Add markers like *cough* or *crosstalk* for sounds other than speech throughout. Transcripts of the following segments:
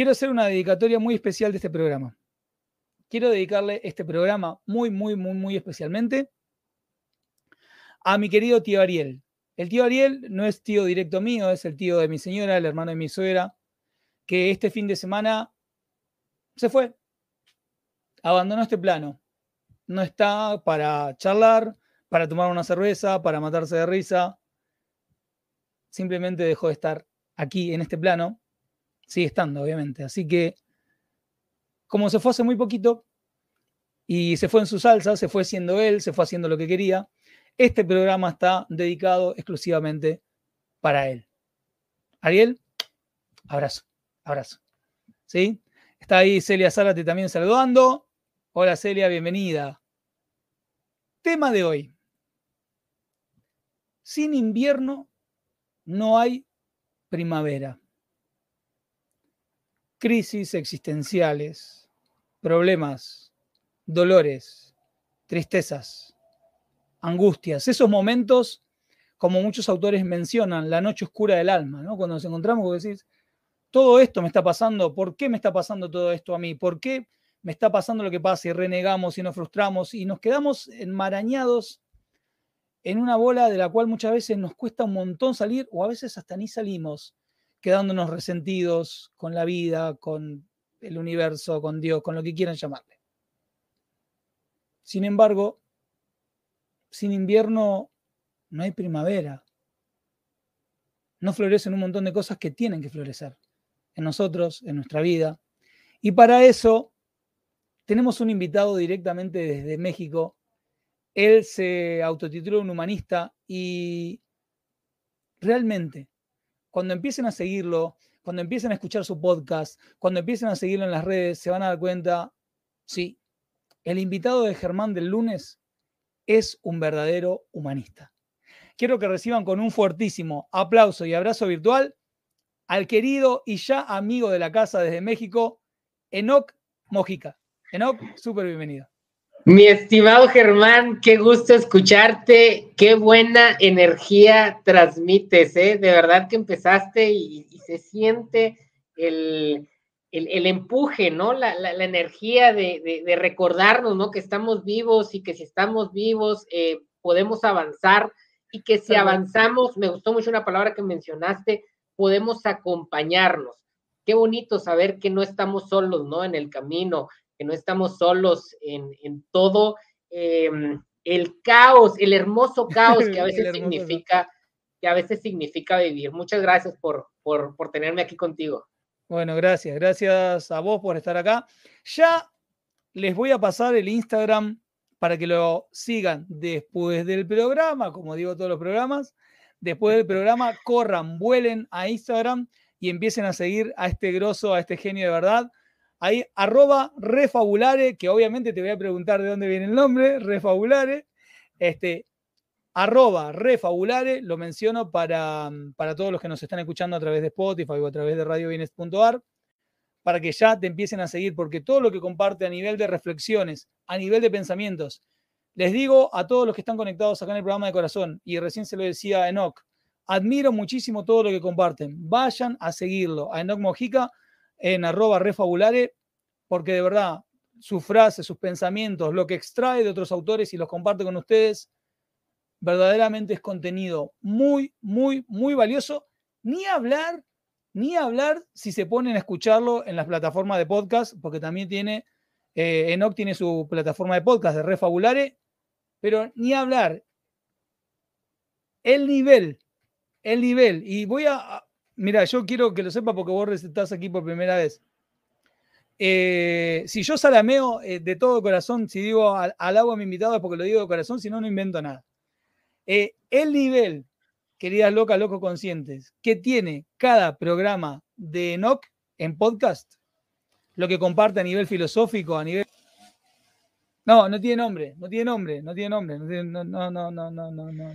Quiero hacer una dedicatoria muy especial de este programa. Quiero dedicarle este programa muy, muy, muy, muy especialmente a mi querido tío Ariel. El tío Ariel no es tío directo mío, es el tío de mi señora, el hermano de mi suegra, que este fin de semana se fue, abandonó este plano. No está para charlar, para tomar una cerveza, para matarse de risa. Simplemente dejó de estar aquí en este plano sigue estando, obviamente. Así que, como se fue hace muy poquito y se fue en su salsa, se fue siendo él, se fue haciendo lo que quería, este programa está dedicado exclusivamente para él. Ariel, abrazo, abrazo. ¿Sí? Está ahí Celia Zárate también saludando. Hola Celia, bienvenida. Tema de hoy. Sin invierno no hay primavera crisis existenciales, problemas, dolores, tristezas, angustias, esos momentos, como muchos autores mencionan, la noche oscura del alma, ¿no? Cuando nos encontramos, decís, todo esto me está pasando, ¿por qué me está pasando todo esto a mí? ¿Por qué me está pasando lo que pasa y renegamos y nos frustramos y nos quedamos enmarañados en una bola de la cual muchas veces nos cuesta un montón salir o a veces hasta ni salimos quedándonos resentidos con la vida, con el universo, con Dios, con lo que quieran llamarle. Sin embargo, sin invierno no hay primavera. No florecen un montón de cosas que tienen que florecer en nosotros, en nuestra vida. Y para eso tenemos un invitado directamente desde México. Él se autotituló un humanista y realmente cuando empiecen a seguirlo, cuando empiecen a escuchar su podcast, cuando empiecen a seguirlo en las redes, se van a dar cuenta, sí, el invitado de Germán del lunes es un verdadero humanista. Quiero que reciban con un fuertísimo aplauso y abrazo virtual al querido y ya amigo de la casa desde México, Enoc Mojica. Enoc, súper bienvenido. Mi estimado Germán, qué gusto escucharte, qué buena energía transmites, ¿eh? De verdad que empezaste y, se siente el, empuje, ¿no? La, energía de, recordarnos, ¿no? Que estamos vivos y que si estamos vivos eh, podemos avanzar y que si avanzamos, me gustó mucho una palabra que mencionaste, podemos acompañarnos. Qué bonito saber que no estamos solos, ¿no? En el camino, que no estamos solos en, todo em, el caos, el hermoso caos que a *laughs* veces significa, que a veces significa vivir. Muchas gracias por, por, por tenerme aquí contigo. Bueno, gracias, gracias a vos por estar acá. Ya les voy a pasar el Instagram para que lo sigan después del programa, como digo todos los programas. Después del programa, corran, vuelen a Instagram y empiecen a seguir a este grosso, a este genio de verdad. Ahí, arroba refabulare, que obviamente te voy a preguntar de dónde viene el nombre, refabulare. Este, arroba refabulare, lo menciono para, para todos los que nos están escuchando a través de Spotify o a través de radiobienes.ar, para que ya te empiecen a seguir, porque todo lo que comparte a nivel de reflexiones, a nivel de pensamientos, les digo a todos los que están conectados acá en el programa de corazón, y recién se lo decía a Enoch, admiro muchísimo todo lo que comparten. Vayan a seguirlo, a Enoch Mojica, en arroba refabulare, porque de verdad sus frases, sus pensamientos, lo que extrae de otros autores y los comparte con ustedes, verdaderamente es contenido muy, muy, muy valioso. Ni hablar, ni hablar si se ponen a escucharlo en las plataformas de podcast, porque también tiene, eh, Enoch tiene su plataforma de podcast de Refabulare, pero ni hablar. El nivel, el nivel, y voy a, mira, yo quiero que lo sepa porque vos estás aquí por primera vez. Eh, si yo salameo eh, de todo corazón, si digo al, alabo a mi invitado es porque lo digo de corazón, si no, no invento nada. Eh, el nivel, queridas locas, locos conscientes, que tiene cada programa de Enoch en podcast, lo que comparte a nivel filosófico, a nivel... No, no tiene nombre, no tiene nombre, no tiene nombre, no, tiene, no, no, no, no, no, no,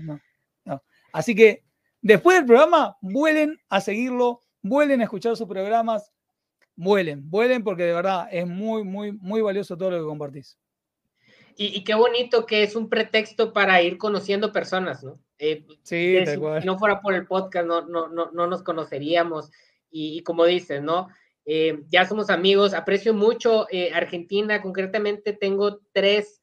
no. Así que después del programa, vuelen a seguirlo, vuelen a escuchar sus programas, vuelen, vuelen porque de verdad es muy, muy, muy valioso todo lo que compartís. Y, qué bonito que es un pretexto para ir conociendo personas, ¿no? Eh, sí, si, no fuera por el podcast, no, no, no, no nos conoceríamos. Y, como dices, ¿no? Eh, ya somos amigos, aprecio mucho eh, Argentina, concretamente tengo tres,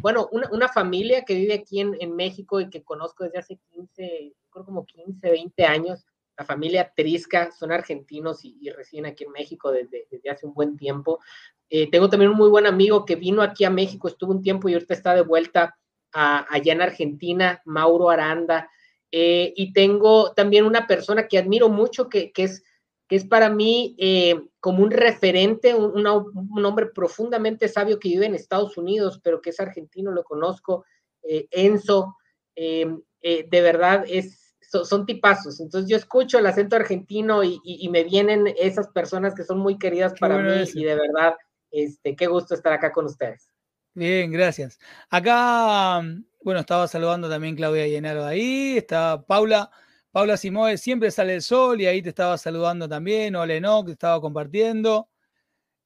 bueno, una, una, familia que vive aquí en, en, México y que conozco desde hace 15, creo como 15, 20 años, la familia Trisca, son argentinos y, y residen aquí en México desde, desde, hace un buen tiempo. Eh, tengo también un muy buen amigo que vino aquí a México, estuvo un tiempo y ahorita está de vuelta allá en Argentina, Mauro Aranda. Eh, y tengo también una persona que admiro mucho, que, es, que es para mí eh, como un referente, un, hombre profundamente sabio que vive en Estados Unidos, pero que es argentino, lo conozco, Enzo. de verdad es, son, tipazos. Entonces yo escucho el acento argentino y, me vienen esas personas que son muy queridas para mí y de verdad este, qué gusto estar acá con ustedes. Bien, gracias. Acá, bueno, estaba saludando también Claudia Llenaro ahí, está Paula, Paula Simoe, siempre sale el sol y ahí te estaba saludando también, o Leno, que estaba compartiendo.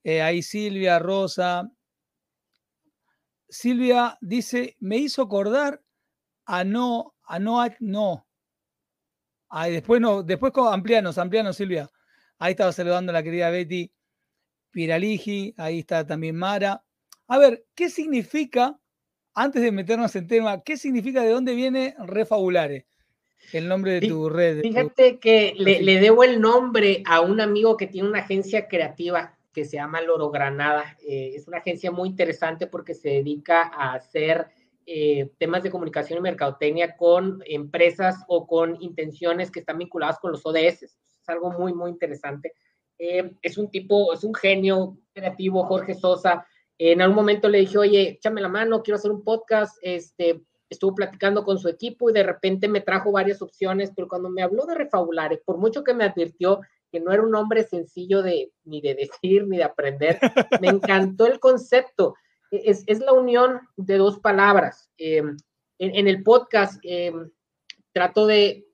Eh, ahí Silvia, Rosa. Silvia dice, me hizo acordar a no, a no, a, no. Ahí después no, después amplianos, amplianos, Silvia. Ahí estaba saludando la querida Betty. Piraligi, ahí está también Mara. A ver, ¿qué significa, antes de meternos en tema, qué significa de dónde viene Refabulare? El nombre de tu red. Fíjate que le, debo el nombre a un amigo que tiene una agencia creativa que se llama Loro Granada. Eh, es una agencia muy interesante porque se dedica a hacer eh, temas de comunicación y mercadotecnia con empresas o con intenciones que están vinculadas con los ODS. Es algo muy, muy interesante. Eh, es un tipo, es un genio creativo, Jorge Sosa. en algún momento le dije, oye, échame la mano, quiero hacer un podcast. Este, estuvo platicando con su equipo y de repente me trajo varias opciones, pero cuando me habló de Refabulare, por mucho que me advirtió que no era un hombre sencillo de ni de decir ni de aprender, me *laughs* encantó el concepto. Es, es la unión de dos palabras. Em, en, el podcast em, trato de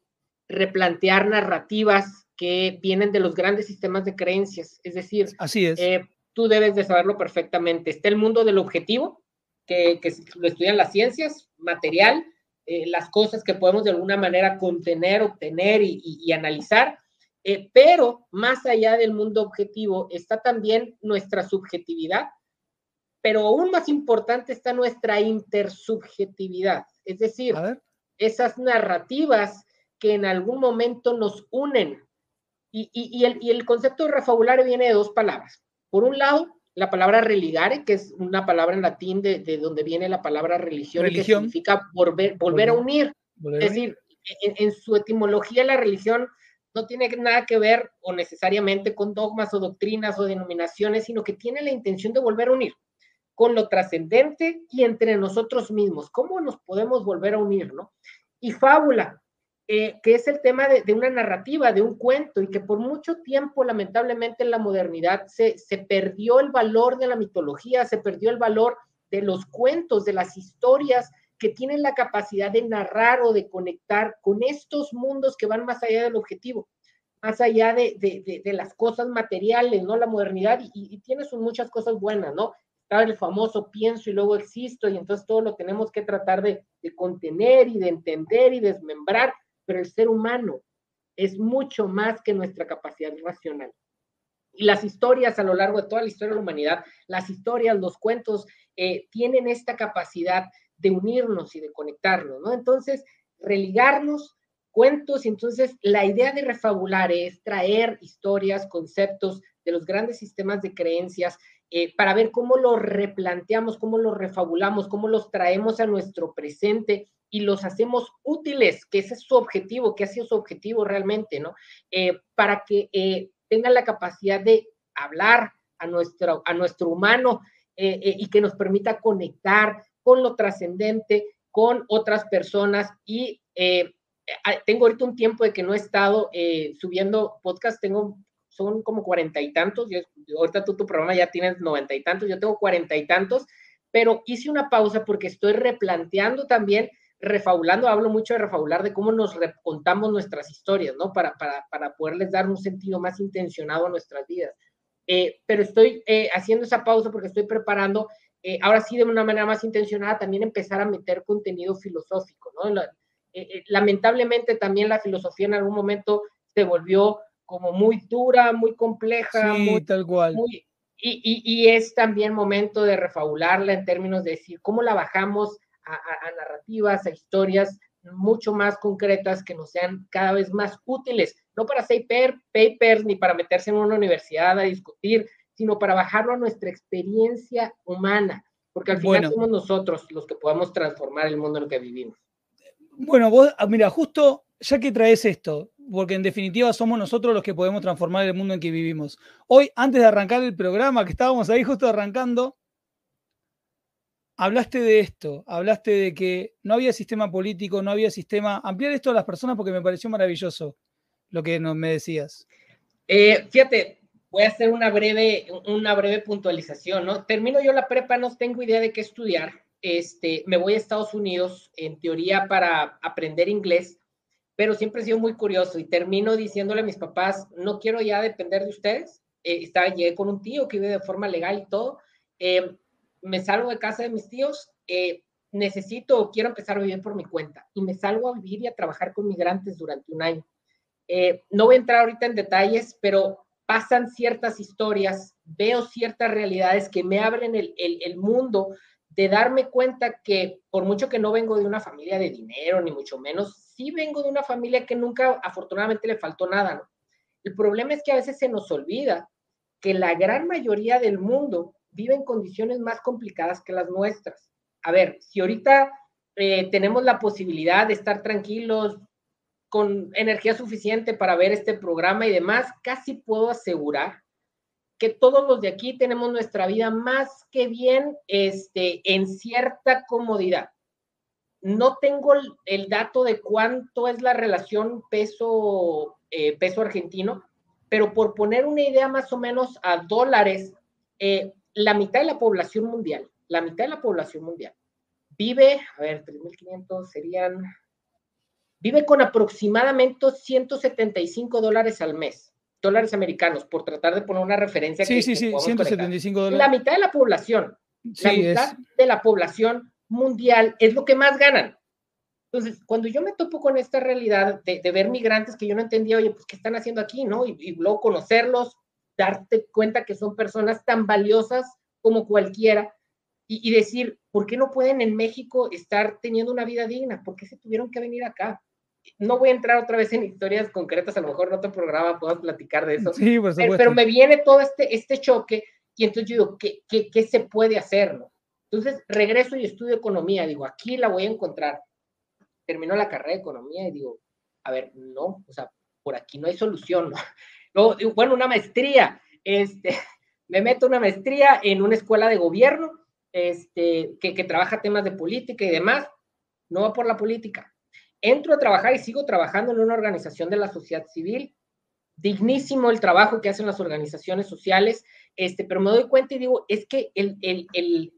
replantear narrativas que vienen de los grandes sistemas de creencias. Es decir, Así es. Eh, tú debes de saberlo perfectamente. Está el mundo del objetivo, que, lo estudian las ciencias, material, eh, las cosas que podemos de alguna manera contener, obtener y, analizar. Eh, pero más allá del mundo objetivo está también nuestra subjetividad, pero aún más importante está nuestra intersubjetividad, es decir, esas narrativas que en algún momento nos unen y, el, concepto de refabular viene de dos palabras. Por un lado, la palabra religare, que es una palabra en latín de, donde viene la palabra religión, que significa volver, volver, a unir. es decir, en, su etimología la religión no tiene nada que ver o necesariamente con dogmas o doctrinas o denominaciones, sino que tiene la intención de volver a unir con lo trascendente y entre nosotros mismos. ¿Cómo nos podemos volver a unir, no? Y fábula, eh, que es el tema de, una narrativa, de un cuento, y que por mucho tiempo, lamentablemente, en la modernidad se, se perdió el valor de la mitología, se perdió el valor de los cuentos, de las historias que tienen la capacidad de narrar o de conectar con estos mundos que van más allá del objetivo, más allá de, de, las cosas materiales, ¿no? La modernidad, y, y tiene sus muchas cosas buenas, ¿no? Está el famoso pienso y luego existo, y entonces todo lo tenemos que tratar de, de contener y de entender y desmembrar pero el ser humano es mucho más que nuestra capacidad racional. Y las historias a lo largo de toda la historia de la humanidad, las historias, los cuentos, eh, tienen esta capacidad de unirnos y de conectarnos, ¿no? Entonces, religarnos, cuentos, y entonces la idea de refabular es traer historias, conceptos de los grandes sistemas de creencias eh, para ver cómo los replanteamos, cómo los refabulamos, cómo los traemos a nuestro presente y los hacemos útiles, que ese es su objetivo, que ha sido su objetivo realmente, ¿no? Eh, para que eh, tengan la capacidad de hablar a nuestro, a nuestro humano eh, y que nos permita conectar con lo trascendente, con otras personas y tengo ahorita un tiempo de que no he estado subiendo podcast, tengo son como cuarenta y tantos, yo, ahorita tú tu programa ya tienes noventa y tantos, yo tengo cuarenta y tantos, pero hice una pausa porque estoy replanteando también, refabulando, hablo mucho de refabular, de cómo nos contamos nuestras historias, ¿no? Para, para, para poderles dar un sentido más intencionado a nuestras vidas. Eh, pero estoy eh, haciendo esa pausa porque estoy preparando, eh, ahora sí de una manera más intencionada, también empezar a meter contenido filosófico, ¿no? lamentablemente también la filosofía en algún momento se volvió como muy dura, muy compleja, sí, muy, tal cual. Muy, y, y, y, es también momento de refabularla en términos de decir cómo la bajamos a, a, narrativas, a historias mucho más concretas que nos sean cada vez más útiles, no para hacer papers ni para meterse en una universidad a discutir, sino para bajarlo a nuestra experiencia humana, porque al final bueno. somos nosotros los que podamos transformar el mundo en el que vivimos. Bueno, vos, ah, mira, justo ya que traes esto, porque en definitiva somos nosotros los que podemos transformar el mundo en que vivimos. Hoy, antes de arrancar el programa, que estábamos ahí justo arrancando, hablaste de esto, hablaste de que no había sistema político, no había sistema. Ampliar esto a las personas porque me pareció maravilloso lo que nos, me decías. Eh, fíjate, voy a hacer una breve, una breve puntualización, ¿no? Termino yo la prepa, no tengo idea de qué estudiar. Este, me voy a Estados Unidos, en teoría, para aprender inglés pero siempre he sido muy curioso y termino diciéndole a mis papás, no quiero ya depender de ustedes. Eh, estaba, llegué con un tío que vive de forma legal y todo. Eh, me salgo de casa de mis tíos, eh, necesito o quiero empezar a vivir por mi cuenta y me salgo a vivir y a trabajar con migrantes durante un año. Eh, no voy a entrar ahorita en detalles, pero pasan ciertas historias, veo ciertas realidades que me abren el, el, el mundo de darme cuenta que por mucho que no vengo de una familia de dinero, ni mucho menos, sí vengo de una familia que nunca afortunadamente le faltó nada, ¿no? El problema es que a veces se nos olvida que la gran mayoría del mundo vive en condiciones más complicadas que las nuestras. A ver, si ahorita eh, tenemos la posibilidad de estar tranquilos, con energía suficiente para ver este programa y demás, casi puedo asegurar que todos los de aquí tenemos nuestra vida más que bien este, en cierta comodidad. No tengo el, el dato de cuánto es la relación peso, eh, peso argentino, pero por poner una idea más o menos a dólares, eh, la mitad de la población mundial, la mitad de la población mundial vive, a ver, 3.500 serían, vive con aproximadamente 175 dólares al mes dólares americanos, por tratar de poner una referencia. Sí, que, sí, sí, 175 dólares. La mitad de la población, sí, la mitad es... de la población mundial es lo que más ganan. Entonces, cuando yo me topo con esta realidad de, de, ver migrantes que yo no entendía, oye, pues, ¿qué están haciendo aquí, no? Y, y luego conocerlos, darte cuenta que son personas tan valiosas como cualquiera, y, y, decir, ¿por qué no pueden en México estar teniendo una vida digna? ¿Por qué se tuvieron que venir acá? no voy a entrar otra vez en historias concretas, a lo mejor en otro programa puedo platicar de eso. Sí, por pero, pero, me viene todo este, este choque y entonces yo digo, ¿qué, qué, qué se puede hacer? No? Entonces regreso y estudio economía, digo, aquí la voy a encontrar. Termino la carrera de economía y digo, a ver, no, o sea, por aquí no hay solución, ¿no? Luego, bueno, una maestría, este, *laughs* me meto una maestría en una escuela de gobierno, este, que, que trabaja temas de política y demás, no va por la política, entro a trabajar y sigo trabajando en una organización de la sociedad civil. Dignísimo el trabajo que hacen las organizaciones sociales, este, pero me doy cuenta y digo, es que el, el, el,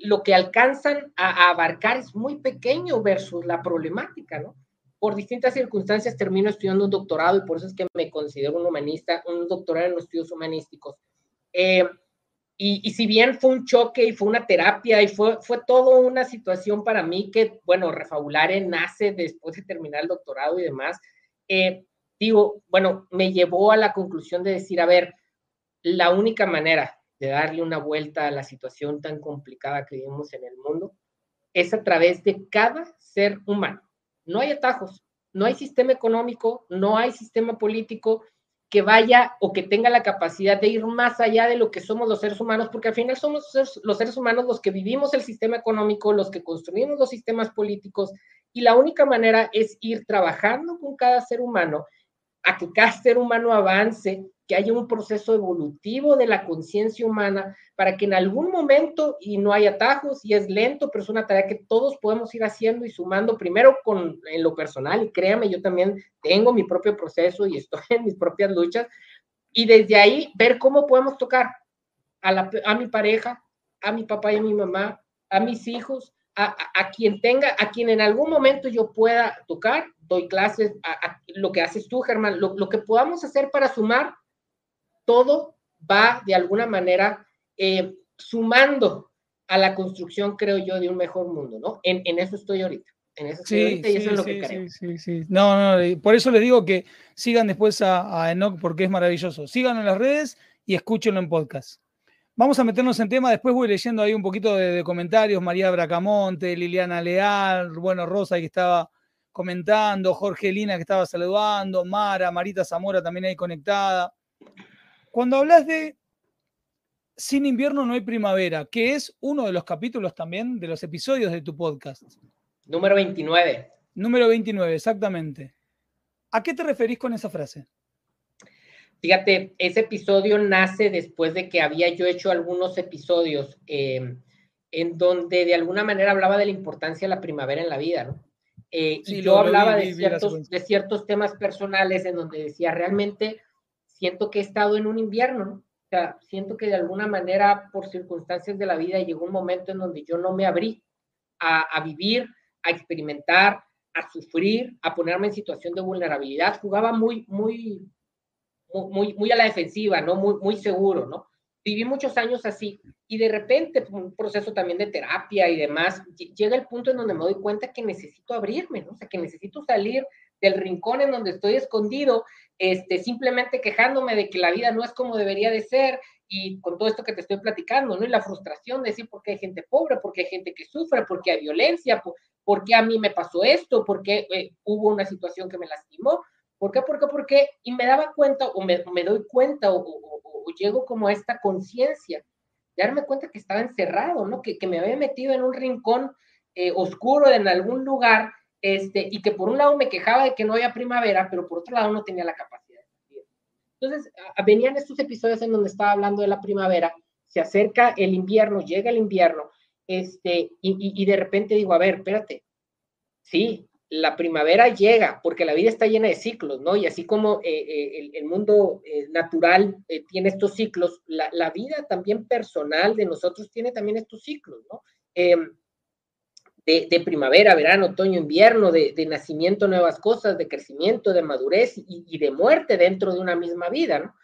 lo que alcanzan a, a, abarcar es muy pequeño versus la problemática, ¿no? Por distintas circunstancias termino estudiando un doctorado y por eso es que me considero un humanista, un doctorado en los estudios humanísticos. Eh, y, y, si bien fue un choque y fue una terapia y fue, fue todo una situación para mí que, bueno, Refabulare nace después de terminar el doctorado y demás, eh, digo, bueno, me llevó a la conclusión de decir, a ver, la única manera de darle una vuelta a la situación tan complicada que vivimos en el mundo es a través de cada ser humano. No hay atajos, no hay sistema económico, no hay sistema político, que vaya o que tenga la capacidad de ir más allá de lo que somos los seres humanos, porque al final somos los seres humanos los que vivimos el sistema económico, los que construimos los sistemas políticos, y la única manera es ir trabajando con cada ser humano a que cada ser humano avance que haya un proceso evolutivo de la conciencia humana para que en algún momento, y no hay atajos, y es lento, pero es una tarea que todos podemos ir haciendo y sumando primero con en lo personal, y créame, yo también tengo mi propio proceso y estoy *laughs* en mis propias luchas, y desde ahí ver cómo podemos tocar a, a mi pareja, a mi papá y a mi mamá, a mis hijos, a, a, quien tenga, a quien en algún momento yo pueda tocar, doy clases, a, lo que haces tú, Germán, lo, lo, que podamos hacer para sumar, todo va de alguna manera eh, sumando a la construcción, creo yo, de un mejor mundo, ¿no? En, en eso estoy ahorita. En eso estoy ahorita y eso es lo que creo. Sí, sí, No, no, por eso les digo que sigan después a, a Enoch porque es maravilloso. Síganlo en las redes y escúchenlo en podcast. Vamos a meternos en tema, después voy leyendo ahí un poquito de, comentarios, María Bracamonte, Liliana Leal, bueno, Rosa que estaba comentando, Jorge Lina que estaba saludando, Mara, Marita Zamora también ahí conectada. Cuando hablas de Sin invierno no hay primavera, que es uno de los capítulos también de los episodios de tu podcast. Número 29. Número 29, exactamente. ¿A qué te referís con esa frase? Fíjate, ese episodio nace después de que había yo hecho algunos episodios eh, en donde de alguna manera hablaba de la importancia de la primavera en la vida, ¿no? Eh, y yo hablaba de, ciertos, de ciertos temas personales en donde decía, realmente siento que he estado en un invierno, ¿no? O sea, siento que de alguna manera, por circunstancias de la vida, llegó un momento en donde yo no me abrí a, a vivir, a experimentar, a sufrir, a ponerme en situación de vulnerabilidad. Jugaba muy, muy, muy, muy a la defensiva, ¿no? Muy, muy seguro, ¿no? Viví muchos años así y de repente, pues, un proceso también de terapia y demás, llega el punto en donde me doy cuenta que necesito abrirme, ¿no? O sea, que necesito salir del rincón en donde estoy escondido, este, simplemente quejándome de que la vida no es como debería de ser y con todo esto que te estoy platicando, ¿no? Y la frustración de decir por qué hay gente pobre, por qué hay gente que sufre, por qué hay violencia, por, qué a mí me pasó esto, por qué eh, hubo una situación que me lastimó. ¿Por qué? ¿Por qué? Porque, y me daba cuenta, o me, me doy cuenta, o, o, llego como a esta conciencia, darme cuenta que estaba encerrado, ¿no? Que, que me había metido en un rincón eh, oscuro en algún lugar, este, y que por un lado me quejaba de que no había primavera, pero por otro lado no tenía la capacidad Entonces, venían estos episodios en donde estaba hablando de la primavera, se acerca el invierno, llega el invierno, este, y, y, y de repente digo, a ver, espérate, sí, la primavera llega porque la vida está llena de ciclos, ¿no? Y así como eh, eh, el, mundo eh, natural tiene estos ciclos, la, vida también personal de nosotros tiene también estos ciclos, ¿no? Em, de, primavera, verano, otoño, invierno, de, nacimiento, nuevas cosas, de crecimiento, de madurez y, de muerte dentro de una misma vida, ¿no?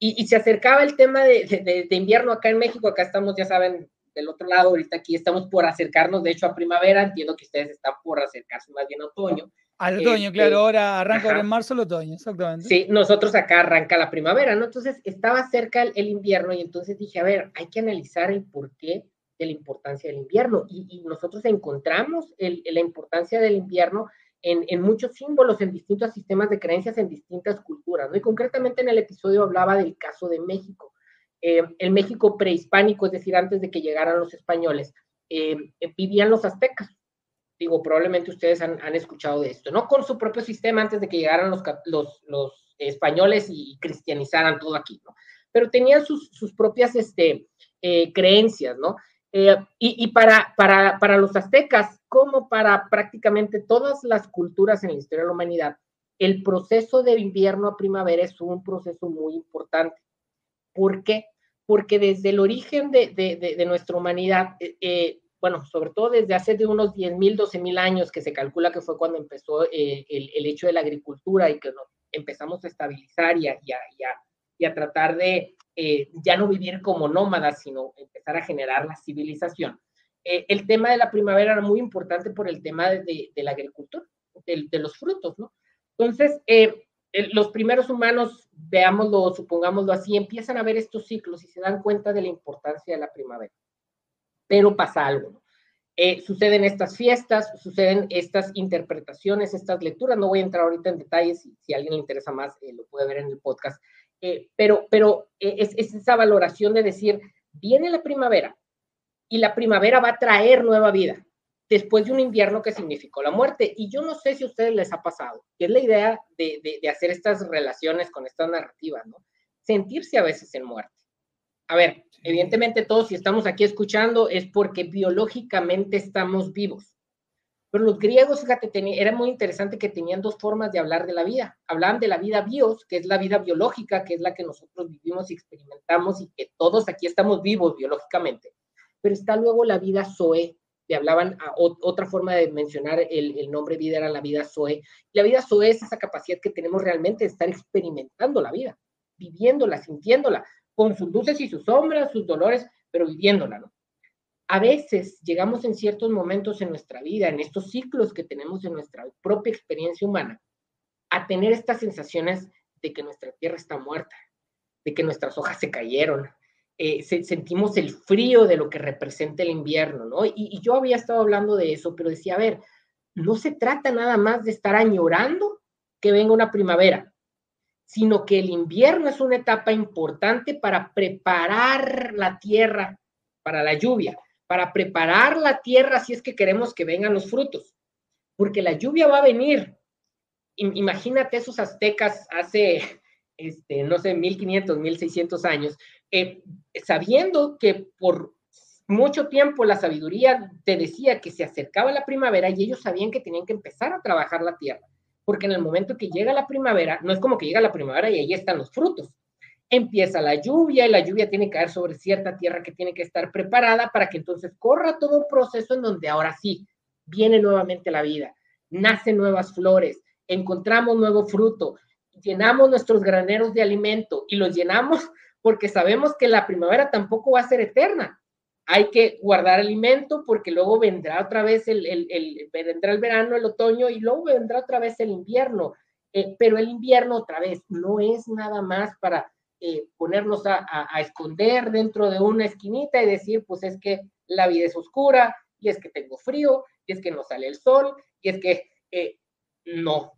Y, y, se acercaba el tema de, invierno acá en México, acá estamos, ya saben, del otro lado, ahorita aquí estamos por acercarnos, de hecho, a primavera, entiendo que ustedes están por acercarse más bien a otoño. Al otoño, este, claro, ahora arranca ahora en marzo el otoño, exactamente. Sí, nosotros acá arranca la primavera, ¿no? Entonces estaba cerca el, invierno y entonces dije, a ver, hay que analizar el porqué de la importancia del invierno. Y, nosotros encontramos la importancia del invierno en, en, muchos símbolos, en distintos sistemas de creencias, en distintas culturas, ¿no? Y concretamente en el episodio hablaba del caso de México. Eh, el México prehispánico, es decir, antes de que llegaran los españoles, eh, vivían los aztecas. Digo, probablemente ustedes han, escuchado de esto, ¿no? Con su propio sistema antes de que llegaran los, los, españoles y cristianizaran todo aquí, ¿no? Pero tenían sus, propias este, eh, creencias, ¿no? Y, para, para, para los aztecas, como para prácticamente todas las culturas en la historia de la humanidad, el proceso de invierno a primavera es un proceso muy importante. ¿Por qué? Porque desde el origen de, nuestra humanidad, eh, eh, bueno, sobre todo desde hace de unos 10.000, 12.000 años, que se calcula que fue cuando empezó eh, el, hecho de la agricultura y que nos empezamos a estabilizar y a, y a, tratar de ya no vivir como nómadas, sino empezar a generar la civilización. el tema de la primavera era muy importante por el tema de, la agricultura, de, los frutos, ¿no? Entonces, los primeros humanos, veámoslo, supongámoslo así, empiezan a ver estos ciclos y se dan cuenta de la importancia de la primavera. Pero pasa algo. Eh, suceden estas fiestas, suceden estas interpretaciones, estas lecturas. No voy a entrar ahorita en detalles, si, si a alguien le interesa más, eh, lo puede ver en el podcast. Eh, pero pero es, es esa valoración de decir, viene la primavera y la primavera va a traer nueva vida después de un invierno que significó la muerte. Y yo no sé si a ustedes les ha pasado, que es la idea de, de, hacer estas relaciones con estas narrativas, ¿no? Sentirse a veces en muerte. A ver, evidentemente todos si estamos aquí escuchando es porque biológicamente estamos vivos. Pero los griegos, fíjate, era muy interesante que tenían dos formas de hablar de la vida. Hablaban de la vida bios, que es la vida biológica, que es la que nosotros vivimos y experimentamos y que todos aquí estamos vivos biológicamente. Pero está luego la vida zoe, le hablaban a otra forma de mencionar el, el, nombre vida era la vida zoe. La vida zoe es esa capacidad que tenemos realmente de estar experimentando la vida, viviéndola, sintiéndola, con sus luces y sus sombras, sus dolores, pero viviéndola, ¿no? A veces llegamos en ciertos momentos en nuestra vida, en estos ciclos que tenemos en nuestra propia experiencia humana, a tener estas sensaciones de que nuestra tierra está muerta, de que nuestras hojas se cayeron, eh, sentimos el frío de lo que representa el invierno, ¿no? Y, y, yo había estado hablando de eso, pero decía, a ver, no se trata nada más de estar añorando que venga una primavera, sino que el invierno es una etapa importante para preparar la tierra para la lluvia para preparar la tierra si es que queremos que vengan los frutos, porque la lluvia va a venir. Imagínate esos aztecas hace, *laughs* este, no sé, 1500, 1600 años, eh, sabiendo que por mucho tiempo la sabiduría te decía que se acercaba la primavera y ellos sabían que tenían que empezar a trabajar la tierra, porque en el momento que llega la primavera, no es como que llega la primavera y ahí están los frutos, empieza la lluvia y la lluvia tiene que caer sobre cierta tierra que tiene que estar preparada para que entonces corra todo un proceso en donde ahora sí viene nuevamente la vida, nacen nuevas flores, encontramos nuevo fruto, llenamos nuestros graneros de alimento y los llenamos porque sabemos que la primavera tampoco va a ser eterna. Hay que guardar alimento porque luego vendrá otra vez el, el, vendrá el verano, el otoño y luego vendrá otra vez el invierno. Eh, pero el invierno otra vez no es nada más para eh, ponernos a, esconder dentro de una esquinita y decir, pues es que la vida es oscura, y es que tengo frío, y es que no sale el sol, y es que eh, no.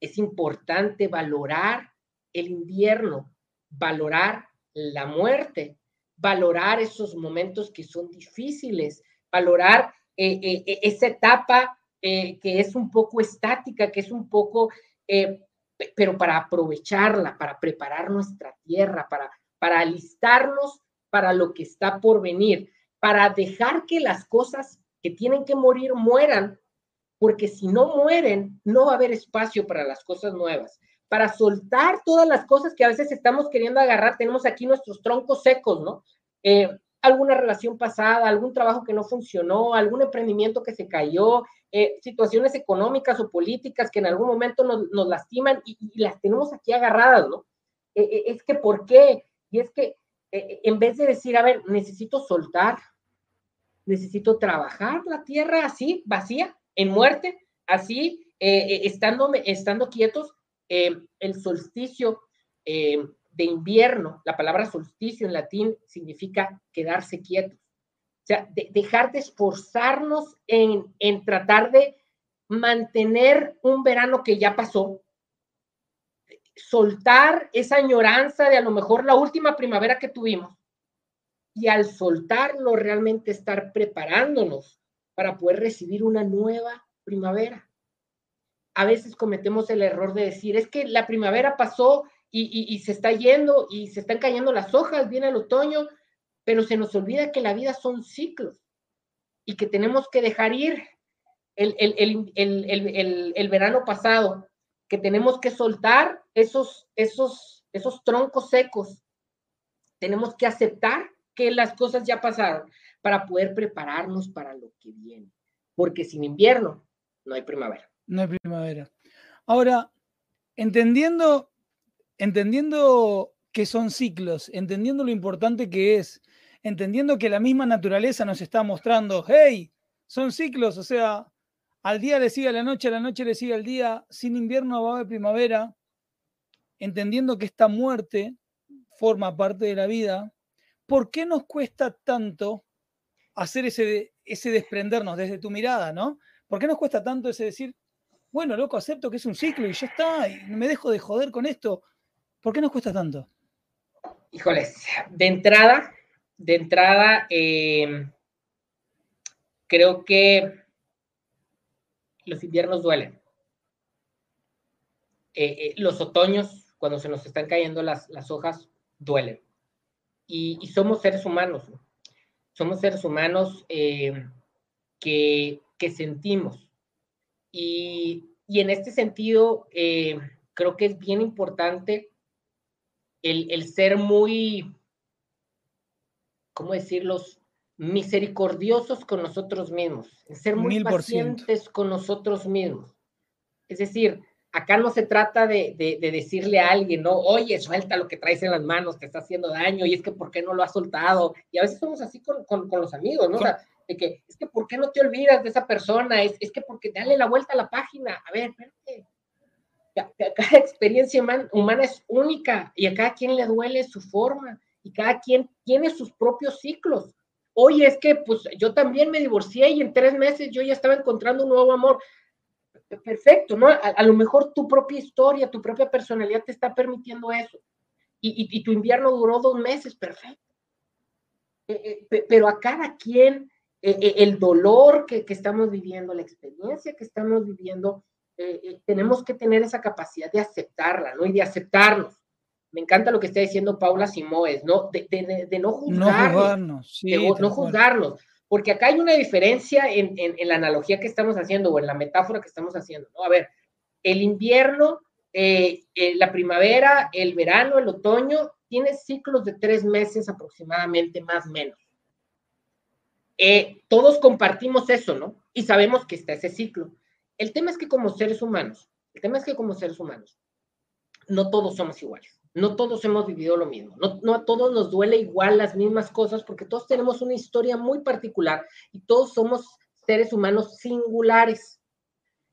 Es importante valorar el invierno, valorar la muerte, valorar esos momentos que son difíciles, valorar eh, esa etapa que es un poco estática, que es un poco pero para aprovecharla, para preparar nuestra tierra, para, para alistarnos para lo que está por venir, para dejar que las cosas que tienen que morir mueran, porque si no mueren, no va a haber espacio para las cosas nuevas. Para soltar todas las cosas que a veces estamos queriendo agarrar, tenemos aquí nuestros troncos secos, ¿no? Eh, alguna relación pasada, algún trabajo que no funcionó, algún emprendimiento que se cayó, eh, situaciones económicas o políticas que en algún momento nos, nos lastiman y, las tenemos aquí agarradas, ¿no? Eh, eh, es que, ¿por qué? Y es que en vez de decir, a ver, necesito soltar, necesito trabajar la tierra así, vacía, en muerte, así, estando, estando quietos, el solsticio de invierno, la palabra solsticio en latín significa quedarse quietos. O sea, dejar de esforzarnos en, en tratar de mantener un verano que ya pasó, soltar esa añoranza de a lo mejor la última primavera que tuvimos y al soltarlo realmente estar preparándonos para poder recibir una nueva primavera. A veces cometemos el error de decir, es que la primavera pasó y, se está yendo y se están cayendo las hojas, viene el otoño, pero se nos olvida que la vida son ciclos y que tenemos que dejar ir el, el, verano pasado, que tenemos que soltar esos, esos, esos troncos secos, tenemos que aceptar que las cosas ya pasaron para poder prepararnos para lo que viene, porque sin invierno no hay primavera. No hay primavera. Ahora, entendiendo entendiendo que son ciclos, entendiendo lo importante que es, entendiendo que la misma naturaleza nos está mostrando, hey, son ciclos, o sea, al día le sigue a la noche, a la noche le sigue al día, sin invierno va a haber primavera, entendiendo que esta muerte forma parte de la vida, ¿por qué nos cuesta tanto hacer ese, ese desprendernos desde tu mirada, ¿no? ¿Por qué nos cuesta tanto ese decir, bueno, loco, acepto que es un ciclo y ya está, y me dejo de joder con esto? ¿Por qué nos cuesta tanto? Híjoles, de entrada, de entrada, eh, creo que los inviernos duelen. Eh, eh, los otoños, cuando se nos están cayendo las, hojas, duelen. Y, somos seres humanos, somos seres humanos que, que sentimos. Y, en este sentido, eh, creo que es bien importante el, ser muy, ¿cómo decirlos? Misericordiosos con nosotros mismos, ser muy pacientes con nosotros mismos. Es decir, acá no se trata de, decirle a alguien, no, oye, suelta lo que traes en las manos, te está haciendo daño, y es que, ¿por qué no lo has soltado? Y a veces somos así con, los amigos, ¿no? O sea, de que, es que, ¿por qué no te olvidas de esa persona? Es, es que, porque dale la vuelta a la página. A ver, espérate. Cada experiencia humana es única y a cada quien le duele su forma y cada quien tiene sus propios ciclos. Oye, es que pues yo también me divorcié y en tres meses yo ya estaba encontrando un nuevo amor perfecto, ¿no? A, lo mejor tu propia historia, tu propia personalidad te está permitiendo eso. Y, tu invierno duró dos meses, perfecto. Eh, eh, pero a cada quien, eh, el dolor que, estamos viviendo, la experiencia que estamos viviendo, tenemos que tener esa capacidad de aceptarla, ¿no? Y de aceptarnos. Me encanta lo que está diciendo Paula Simoes, ¿no? De, no juzgarnos. no juzgarnos porque acá hay una diferencia en, la analogía que estamos haciendo o en la metáfora que estamos haciendo, ¿no? A ver, el invierno, eh, eh, la primavera, el verano, el otoño, tiene ciclos de tres meses aproximadamente, más o menos. Eh, todos compartimos eso, ¿no? Y sabemos que está ese ciclo. El tema es que como seres humanos, el tema es que como seres humanos, no todos somos iguales no todos hemos vivido lo mismo, no, a todos nos duele igual las mismas cosas porque todos tenemos una historia muy particular y todos somos seres humanos singulares.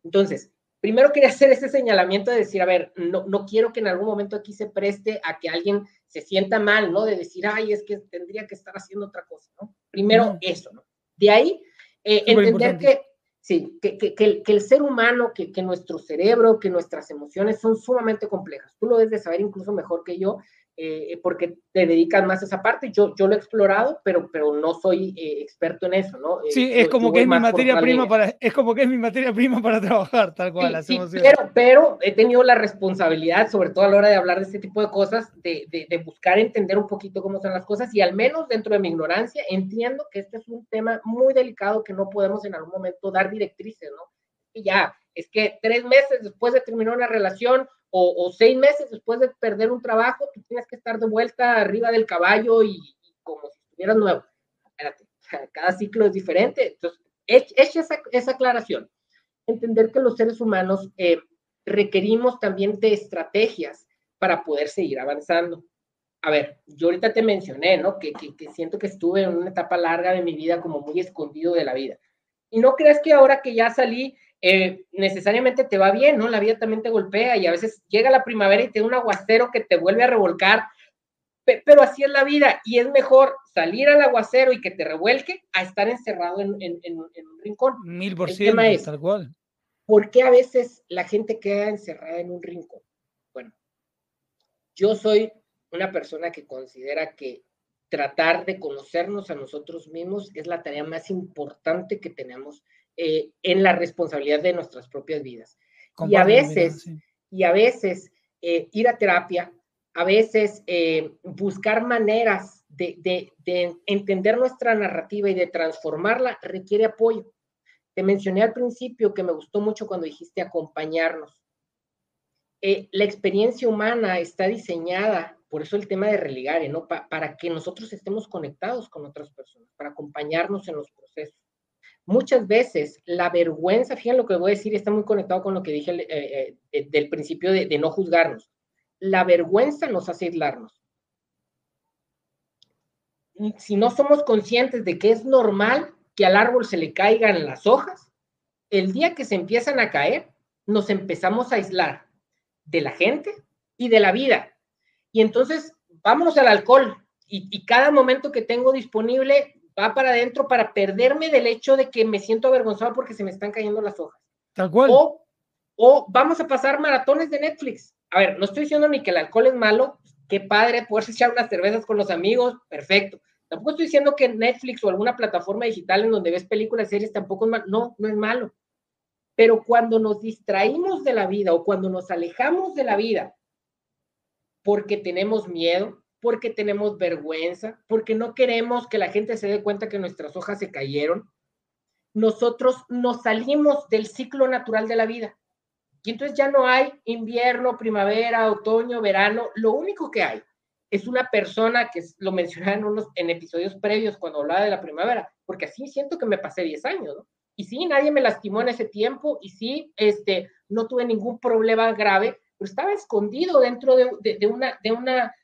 Entonces, primero quería hacer ese señalamiento de decir, a ver, no, no quiero que en algún momento aquí se preste a que alguien se sienta mal, ¿no? De decir, ay, es que tendría que estar haciendo otra cosa, ¿no? Primero eso, ¿no? De ahí, eh, entender que Sí, que, que, el, ser humano, que, nuestro cerebro, que nuestras emociones son sumamente complejas. Tú lo debes de saber incluso mejor que yo, eh, porque te dedicas más a esa parte. Yo, yo lo he explorado, pero, pero no soy eh, experto en eso, ¿no? Eh, sí, es como que es mi materia prima para, es como que es mi materia prima para *laughs* trabajar, tal cual. Sí, pero, pero he tenido la responsabilidad, sobre todo a la hora de hablar de este tipo de cosas, de, de, de, buscar entender un poquito cómo son las cosas y al menos dentro de mi ignorancia entiendo que este es un tema muy delicado que no podemos en algún momento dar directrices, ¿no? Y ya, es que tres meses después de terminar una relación o, seis meses después de perder un trabajo, tú tienes que estar de vuelta arriba del caballo y, como si estuvieras nuevo. Espérate, cada ciclo es diferente. Entonces, hecha esa, esa aclaración, entender que los seres humanos eh, requerimos también de estrategias para poder seguir avanzando. A ver, yo ahorita te mencioné, ¿no? Que, que, que, siento que estuve en una etapa larga de mi vida como muy escondido de la vida. Y no creas que ahora que ya salí, eh, necesariamente te va bien, ¿no? La vida también te golpea y a veces llega la primavera y te da un aguacero que te vuelve a revolcar, pero así es la vida y es mejor salir al aguacero y que te revuelque a estar encerrado en, un rincón. Mil por ciento, tal cual. ¿Por qué a veces la gente queda encerrada en un rincón? Bueno, yo soy una persona que considera que tratar de conocernos a nosotros mismos es la tarea más importante que tenemos eh, en la responsabilidad de nuestras propias vidas. y a veces, y a veces eh, ir a terapia, a veces eh, buscar maneras de, de, entender nuestra narrativa y de transformarla requiere apoyo. Te mencioné al principio que me gustó mucho cuando dijiste acompañarnos. la experiencia humana está diseñada, por eso el tema de religare, ¿no? para que nosotros estemos conectados con otras personas, para acompañarnos en los procesos muchas veces la vergüenza, fíjense lo que voy a decir, está muy conectado con lo que dije eh, eh, del principio de, no juzgarnos. La vergüenza nos hace aislarnos. Si no somos conscientes de que es normal que al árbol se le caigan las hojas, el día que se empiezan a caer, nos empezamos a aislar de la gente y de la vida. Y entonces, vámonos al alcohol. y cada momento que tengo disponible, va para adentro para perderme del hecho de que me siento avergonzado porque se me están cayendo las hojas. Tal cual. O, o vamos a pasar maratones de Netflix. A ver, no estoy diciendo ni que el alcohol es malo, qué padre poderse echar unas cervezas con los amigos, perfecto. Tampoco estoy diciendo que Netflix o alguna plataforma digital en donde ves películas, series, tampoco es malo. No, no es malo. Pero cuando nos distraímos de la vida o cuando nos alejamos de la vida porque tenemos miedo, porque tenemos vergüenza, porque no queremos que la gente se dé cuenta que nuestras hojas se cayeron. nosotros nos salimos del ciclo natural de la vida. Y entonces ya no hay invierno, primavera, otoño, verano. Lo único que hay es una persona que lo mencionaba en, unos, en episodios previos cuando hablaba de la primavera, porque así siento que me pasé 10 años, ¿no? Y sí, nadie me lastimó en ese tiempo y sí, este, no tuve ningún problema grave, pero estaba escondido dentro de, de, una, de, una,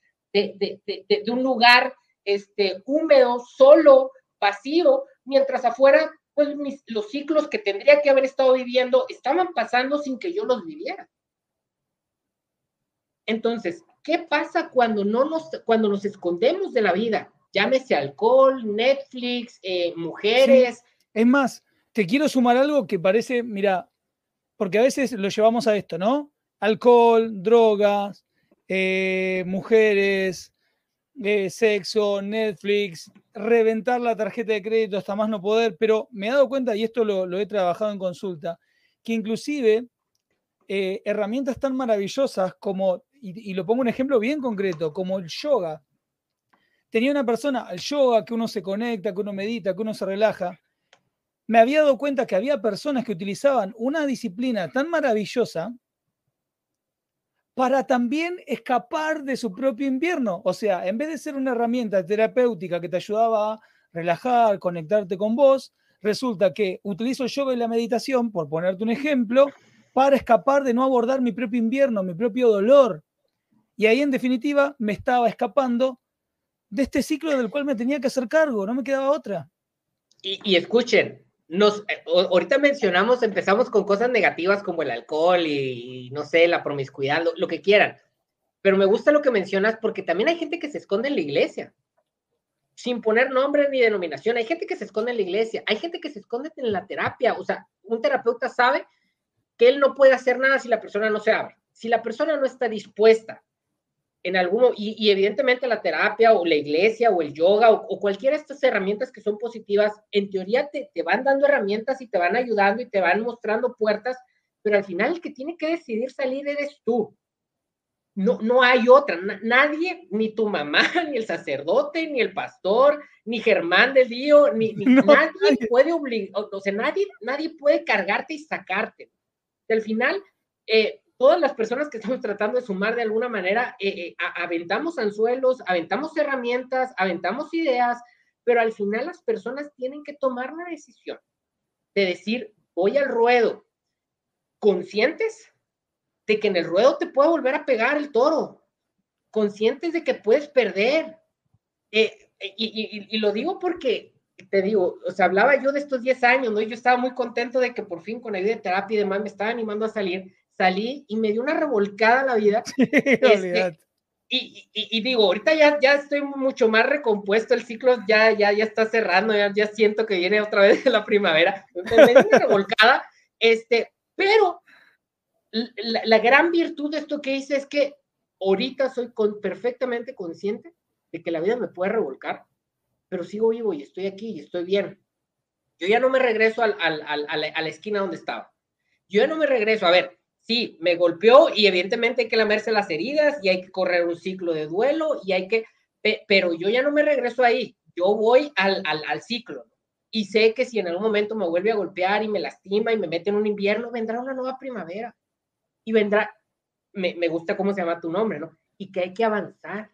de, de, un lugar este, húmedo, solo, vacío, mientras afuera, pues mis, los ciclos que tendría que haber estado viviendo estaban pasando sin que yo los viviera. Entonces, ¿qué pasa cuando, no nos, cuando nos escondemos de la vida? Llámese alcohol, Netflix, eh, mujeres. Es más, te quiero sumar algo que parece, mira, porque a veces lo llevamos a esto, ¿no? Alcohol, drogas, eh, mujeres, eh, sexo, Netflix, reventar la tarjeta de crédito hasta más no poder, pero me he dado cuenta, y esto lo, he trabajado en consulta, que inclusive eh, herramientas tan maravillosas como, y, y, lo pongo un ejemplo bien concreto, como el yoga. Tenía una persona, el yoga, que uno se conecta, que uno medita, que uno se relaja, me había dado cuenta que había personas que utilizaban una disciplina tan maravillosa para también escapar de su propio invierno. O sea, en vez de ser una herramienta terapéutica que te ayudaba a relajar, conectarte con vos, resulta que utilizo el yoga y la meditación, por ponerte un ejemplo, para escapar de no abordar mi propio invierno, mi propio dolor. Y ahí, en definitiva, me estaba escapando de este ciclo del cual me tenía que hacer cargo, no me quedaba otra. Y, y escuchen, nos, eh, ahorita mencionamos, empezamos con cosas negativas como el alcohol y, no sé, la promiscuidad, lo, que quieran. Pero me gusta lo que mencionas porque también hay gente que se esconde en la iglesia, sin poner nombre ni denominación. Hay gente que se esconde en la iglesia, hay gente que se esconde en la terapia. O sea, un terapeuta sabe que él no puede hacer nada si la persona no se abre. Si la persona no está dispuesta en alguno, y, evidentemente la terapia o la iglesia o el yoga o, cualquiera de estas herramientas que son positivas, en teoría te, te, van dando herramientas y te van ayudando y te van mostrando puertas, pero al final el que tiene que decidir salir eres tú. No, no hay otra, nadie, ni tu mamá, *laughs* ni el sacerdote, ni el pastor, ni Germán de Lío, ni, *laughs* nadie puede obligar, o sea, nadie, nadie puede cargarte y sacarte. al final, eh, todas las personas que estamos tratando de sumar de alguna manera, eh, eh, aventamos anzuelos, aventamos herramientas, aventamos ideas, pero al final las personas tienen que tomar la decisión de decir, voy al ruedo, conscientes de que en el ruedo te puede volver a pegar el toro, conscientes de que puedes perder. Eh, y, y, lo digo porque te digo, o sea, hablaba yo de estos 10 años, ¿no? Y yo estaba muy contento de que por fin con idea de terapia y demás me estaba animando a salir salí y me dio una revolcada la vida. *laughs* Este, y, y, digo, ahorita ya, ya estoy mucho más recompuesto, el ciclo ya, ya, ya está cerrando, ya, ya siento que viene otra vez *laughs* la primavera. Me dio una revolcada, este, pero la, la, gran virtud de esto que hice es que ahorita soy con, perfectamente consciente de que la vida me puede revolcar, pero sigo vivo y estoy aquí y estoy bien. Yo ya no me regreso al, al, al, a, la, a la esquina donde estaba. Yo ya no me regreso. A ver, sí, me golpeó y evidentemente hay que lamerse las heridas y hay que correr un ciclo de duelo y hay que, pero yo ya no me regreso ahí, yo voy al, al, ciclo y sé que si en algún momento me vuelve a golpear y me lastima y me mete en un invierno, vendrá una nueva primavera y vendrá, me, me gusta cómo se llama tu nombre, ¿no? Y que hay que avanzar.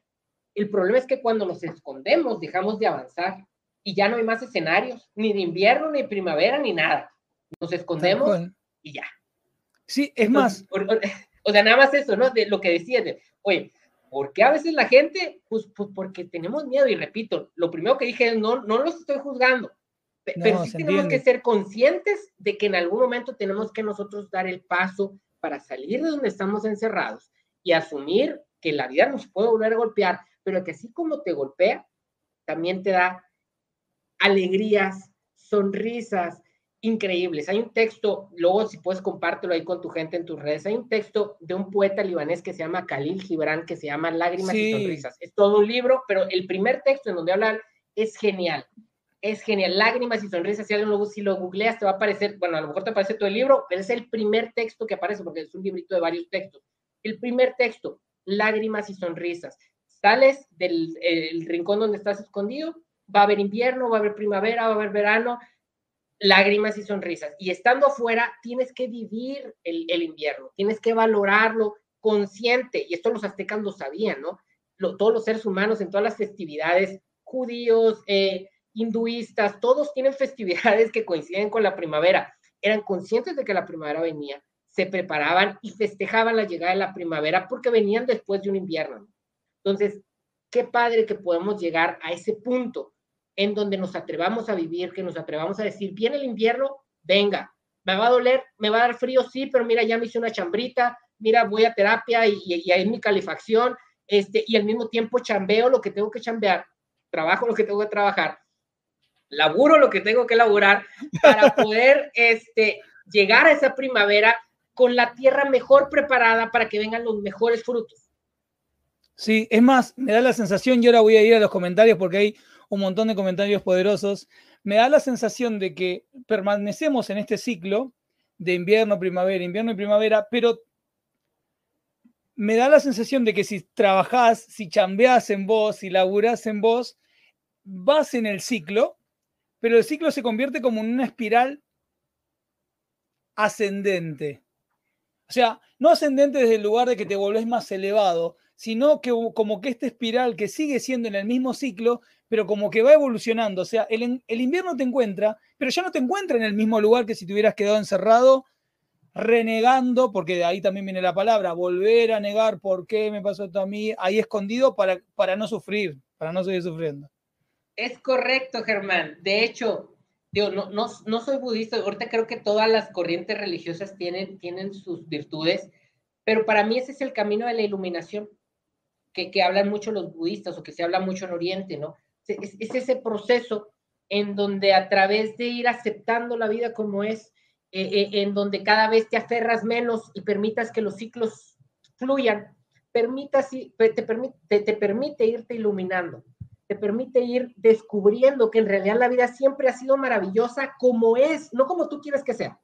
El problema es que cuando nos escondemos dejamos de avanzar y ya no hay más escenarios, ni de invierno, ni primavera, ni nada. Nos escondemos y ya. Sí, es más. *laughs* o sea, nada más eso, ¿no? De lo que decías, de, oye, ¿por qué a veces la gente? Pues, pues porque tenemos miedo, y repito, lo primero que dije es, no, no los estoy juzgando, pero sí tenemos que ser conscientes de que en algún momento tenemos que nosotros dar el paso para salir de donde estamos encerrados y asumir que la vida nos puede volver a golpear, pero que así como te golpea, también te da alegrías, sonrisas, increíbles. Hay un texto, luego si puedes compártelo ahí con tu gente en tus redes, hay un texto de un poeta libanés que se llama Khalil Gibran, que se llama Lágrimas y Sonrisas. Es todo un libro, pero el primer texto en donde hablan es genial. Es genial, lágrimas y sonrisas. Si, luego, si lo googleas, te va a aparecer, bueno, a lo mejor te aparece todo el libro, pero es el primer texto que aparece, porque es un librito de varios textos. El primer texto, lágrimas y sonrisas. Sales del rincón donde estás escondido, va a haber invierno, va a haber primavera, va a haber verano, lágrimas y sonrisas. Y estando afuera, tienes que vivir el, invierno, tienes que valorarlo consciente. Y esto los aztecas lo sabían, ¿no? todos los seres humanos en todas las festividades, judíos, eh, hinduistas, todos tienen *laughs* festividades que coinciden con la primavera. Eran conscientes de que la primavera venía, se preparaban y festejaban la llegada de la primavera porque venían después de un invierno. Entonces, qué padre que podemos llegar a ese punto en donde nos atrevamos a vivir, que nos atrevamos a decir, viene el invierno, venga, me va a doler, me va a dar frío, sí, pero mira, ya me hice una chambrita, mira, voy a terapia y, y, ahí mi calefacción, este, y al mismo tiempo chambeo lo que tengo que chambear, trabajo lo que tengo que trabajar, laburo lo que tengo que laburar para *laughs* poder este, llegar a esa primavera con la tierra mejor preparada para que vengan los mejores frutos. Sí, es más, me da la sensación, y ahora voy a ir a los comentarios porque hay un montón de comentarios poderosos, me da la sensación de que permanecemos en este ciclo de invierno, primavera, invierno y primavera, pero me da la sensación de que si trabajás, si chambeás en vos, si laburás en vos, vas en el ciclo, pero el ciclo se convierte como en una espiral ascendente. O sea, no ascendente desde el lugar de que te volvés más elevado, sino que como que esta espiral que sigue siendo en el mismo ciclo, pero como que va evolucionando. O sea, el, el invierno te encuentra, pero ya no te encuentra en el mismo lugar que si te hubieras quedado encerrado renegando, porque de ahí también viene la palabra, volver a negar por qué me pasó esto a mí, ahí escondido para, para no sufrir, para no seguir sufriendo. Es correcto, Germán. De hecho, yo no, no, no, soy budista, ahorita creo que todas las corrientes religiosas tienen, tienen sus virtudes, pero para mí ese es el camino de la iluminación que, hablan mucho los budistas o que se habla mucho en Oriente, ¿no? Es, ese proceso en donde a través de ir aceptando la vida como es, eh, eh, en donde cada vez te aferras menos y permitas que los ciclos fluyan, permitas, te, permite, te, permite irte iluminando, te permite ir descubriendo que en realidad la vida siempre ha sido maravillosa como es, no como tú quieres que sea,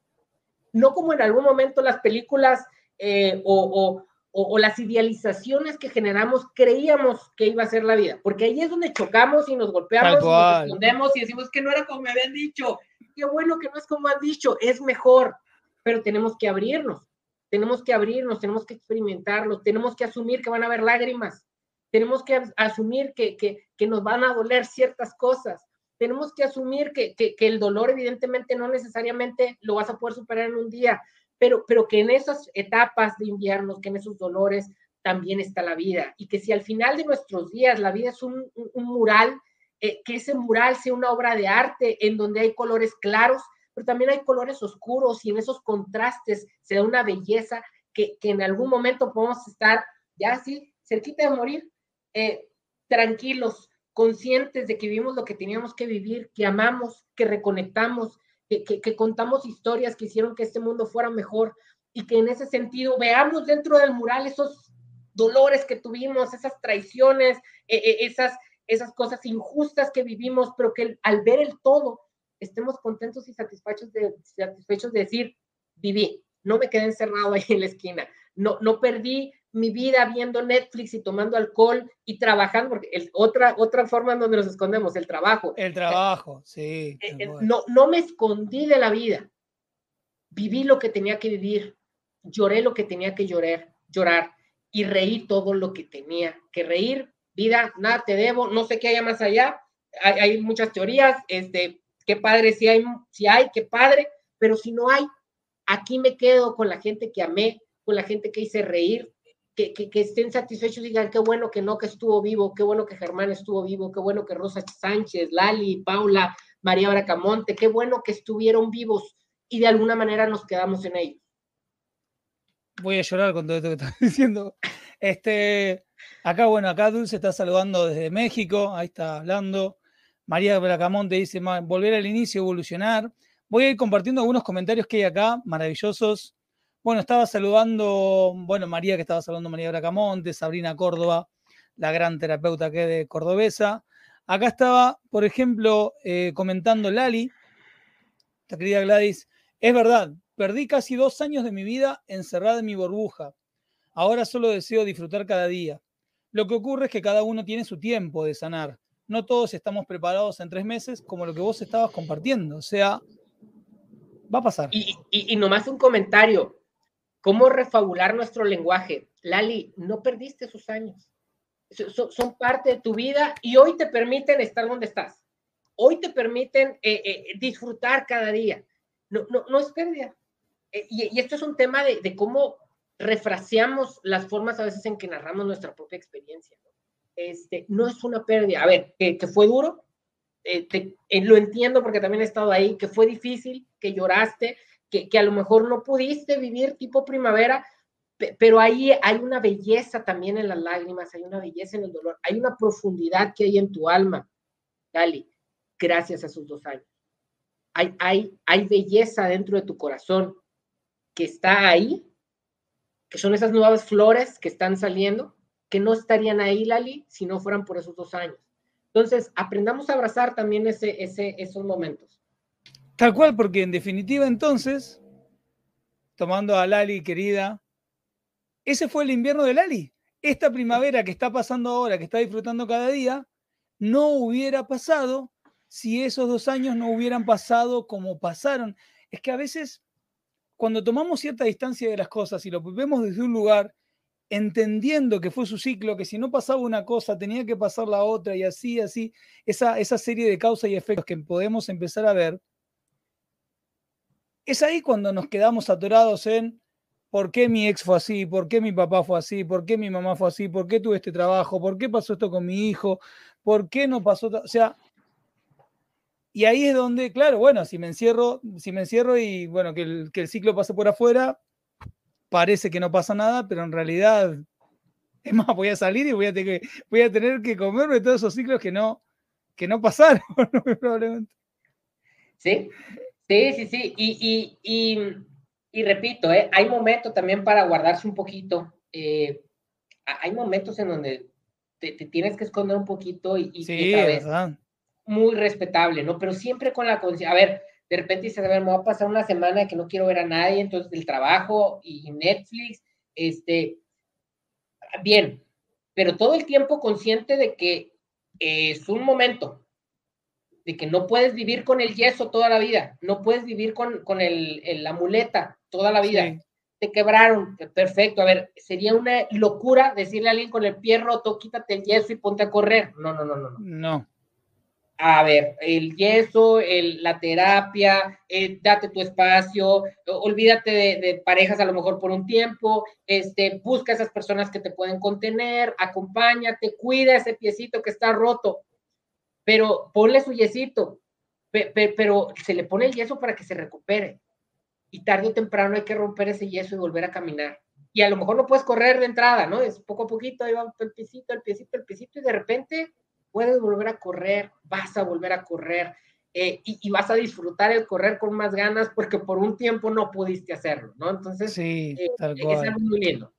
no como en algún momento las películas eh, o, o, las idealizaciones que generamos creíamos que iba a ser la vida, porque ahí es donde chocamos y nos golpeamos, y nos escondemos y decimos que no era como me habían dicho, qué bueno que no es como han dicho, es mejor, pero tenemos que abrirnos, tenemos que abrirnos, tenemos que experimentarlo, tenemos que asumir que van a haber lágrimas, tenemos que asumir que, que, que nos van a doler ciertas cosas, tenemos que asumir que, que, el dolor evidentemente no necesariamente lo vas a poder superar en un día, pero, pero que en esas etapas de invierno, que en esos dolores también está la vida. Y que si al final de nuestros días la vida es un, mural, eh, que ese mural sea una obra de arte en donde hay colores claros, pero también hay colores oscuros y en esos contrastes se da una belleza que, que en algún momento podemos estar ya así, cerquita de morir, eh, tranquilos, conscientes de que vivimos lo que teníamos que vivir, que amamos, que reconectamos, que, contamos historias que hicieron que este mundo fuera mejor y que en ese sentido veamos dentro del mural esos dolores que tuvimos, esas traiciones, e, e, esas, esas cosas injustas que vivimos, pero que al ver el todo estemos contentos y satisfechos de, satisfechos de decir, viví, no me quedé encerrado ahí en la esquina, no, no perdí mi vida viendo Netflix y tomando alcohol y trabajando, porque es otra, otra forma en donde nos escondemos, el trabajo. El trabajo, sí. Eh, eh, no, no me escondí de la vida. Viví lo que tenía que vivir, lloré lo que tenía que llorar, llorar y reí todo lo que tenía que reír. Vida, nada te debo, no sé qué haya más allá. Hay, hay muchas teorías, este, qué padre si hay, si hay, qué padre, pero si no hay, aquí me quedo con la gente que amé, con la gente que hice reír, que, estén satisfechos y digan qué bueno que no que estuvo vivo, qué bueno que Germán estuvo vivo, qué bueno que Rosa Sánchez, Lali, Paula, María Bracamonte, qué bueno que estuvieron vivos y de alguna manera nos quedamos en ellos. Voy a llorar con todo esto que estás *laughs* diciendo. Este, acá, bueno, acá Dulce está saludando desde México, ahí está hablando. María Bracamonte dice, volver al inicio, evolucionar. Voy a ir compartiendo algunos comentarios que hay acá, maravillosos. Bueno, estaba saludando, bueno, María, que estaba saludando María Bracamonte, Sabrina Córdoba, la gran terapeuta que de Cordobesa. Acá estaba, por ejemplo, eh, comentando Lali, la querida Gladys, es verdad, perdí casi dos años de mi vida encerrada en mi burbuja. Ahora solo deseo disfrutar cada día. Lo que ocurre es que cada uno tiene su tiempo de sanar. No todos estamos preparados en tres meses como lo que vos estabas compartiendo. O sea, Va a pasar. Y, y, y nomás un comentario. ¿Cómo refabular nuestro lenguaje? Lali, no perdiste sus años. Son, son parte de tu vida y hoy te permiten estar donde estás. Hoy te permiten eh, eh, disfrutar cada día. No, no, no es pérdida. Eh, y, y, esto es un tema de, de, cómo refraseamos las formas a veces en que narramos nuestra propia experiencia. ¿no? Este, no es una pérdida. A ver, que, que fue duro, eh, te, eh, lo entiendo porque también he estado ahí, que fue difícil, que lloraste, que, que, a lo mejor no pudiste vivir tipo primavera, pero ahí hay una belleza también en las lágrimas, hay una belleza en el dolor, hay una profundidad que hay en tu alma, Dali, gracias a esos dos años. Hay, hay, hay belleza dentro de tu corazón que está ahí, que son esas nuevas flores que están saliendo, que no estarían ahí, Lali, si no fueran por esos dos años. Entonces, aprendamos a abrazar también ese, ese, esos momentos. Tal cual, porque en definitiva entonces, tomando a Lali, querida, ese fue el invierno de Lali. Esta primavera que está pasando ahora, que está disfrutando cada día, no hubiera pasado si esos dos años no hubieran pasado como pasaron. Es que a veces, cuando tomamos cierta distancia de las cosas y lo vemos desde un lugar, entendiendo que fue su ciclo, que si no pasaba una cosa, tenía que pasar la otra y así, así, esa, esa serie de causas y efectos que podemos empezar a ver, es ahí cuando nos quedamos atorados en por qué mi ex fue así, por qué mi papá fue así, por qué mi mamá fue así, por qué tuve este trabajo, por qué pasó esto con mi hijo, por qué no pasó, o sea, y ahí es donde, claro, bueno, si me encierro, si me encierro y bueno, que el, que el ciclo pase por afuera, parece que no pasa nada, pero en realidad, es más, voy a salir y voy a tener voy a tener que comerme todos esos ciclos que no, que no pasaron, *laughs* probablemente. Sí, sí, sí, sí. Y, y, y, y repito, ¿eh? hay momentos también para guardarse un poquito. Eh, hay momentos en donde te, te, tienes que esconder un poquito y, y sí, otra vez, muy respetable, ¿no? Pero siempre con la conciencia. A ver, de repente dices, a ver, me va a pasar una semana que no quiero ver a nadie, entonces el trabajo y Netflix, este, bien, pero todo el tiempo consciente de que es un momento, de que no puedes vivir con el yeso toda la vida, no puedes vivir con, con el, el, la muleta toda la vida. Sí. Te quebraron, perfecto. A ver, sería una locura decirle a alguien con el pie roto, quítate el yeso y ponte a correr. No, no, no, no. No. no a ver, el yeso, el, la terapia, eh, date tu espacio, olvídate de, de, parejas a lo mejor por un tiempo, este, busca esas personas que te pueden contener, acompáñate, cuida ese piecito que está roto, pero ponle su yesito, pe, pe, pero se le pone el yeso para que se recupere. Y tarde o temprano hay que romper ese yeso y volver a caminar. Y a lo mejor no puedes correr de entrada, ¿no? Es poco a poquito, ahí va el piecito, el piecito, el piecito, y de repente puedes volver a correr, vas a volver a correr eh, y, y, vas a disfrutar el correr con más ganas porque por un tiempo no pudiste hacerlo, ¿no? Entonces, sí, eh, tal cual. es algo muy lindo.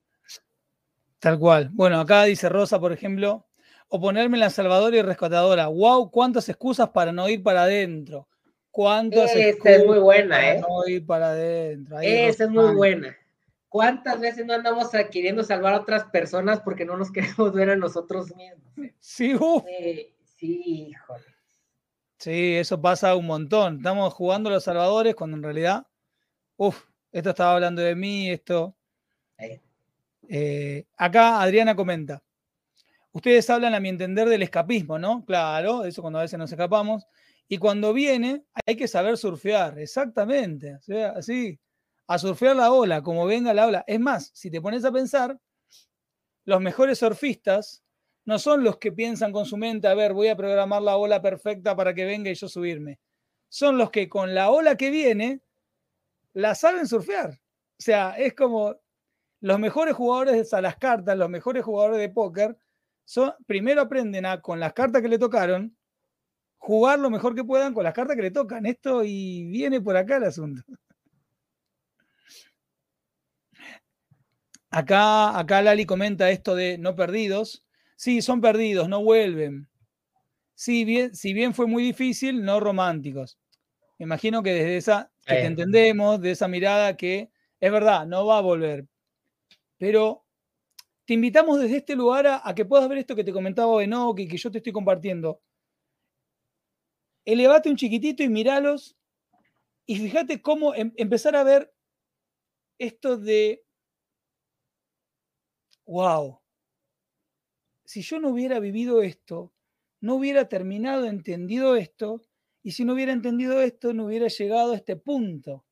Tal cual. Bueno, acá dice Rosa, por ejemplo, o ponerme la salvadora y rescatadora. ¡Wow! ¿Cuántas excusas para no ir para adentro? ¿Cuántas Esta excusas es muy buena, para ¿eh? no ir para adentro? Ahí Esa es muy buena. ¿Cuántas veces no andamos queriendo salvar a otras personas porque no nos *laughs* queremos ver a nosotros mismos? Sí, uh. eh, sí, híjole. Sí, eso pasa un montón. Estamos jugando a los salvadores cuando en realidad, uff, esto estaba hablando de mí, esto. Eh, acá Adriana comenta. Ustedes hablan, a mi entender, del escapismo, ¿no? Claro, eso cuando a veces nos escapamos. Y cuando viene, hay que saber surfear, exactamente. O sea, así a surfear la ola, como venga la ola. Es más, si te pones a pensar, los mejores surfistas no son los que piensan con su mente, a ver, voy a programar la ola perfecta para que venga y yo subirme. Son los que con la ola que viene, la saben surfear. O sea, es como los mejores jugadores a las cartas, los mejores jugadores de póker, primero aprenden a, con las cartas que le tocaron, jugar lo mejor que puedan con las cartas que le tocan. Esto y viene por acá el asunto. *laughs* Acá, acá Lali comenta esto de no perdidos. Sí, son perdidos, no vuelven. Sí, bien, si bien fue muy difícil, no románticos. Me imagino que desde esa, que te entendemos, de esa mirada que es verdad, no va a volver. Pero te invitamos desde este lugar a, a que puedas ver esto que te comentaba Benoque y que yo te estoy compartiendo. Elevate un chiquitito y miralos y fíjate cómo em, empezar a ver esto de, wow, si yo no hubiera vivido esto, no hubiera terminado entendido esto, y si no hubiera entendido esto, no hubiera llegado a este punto.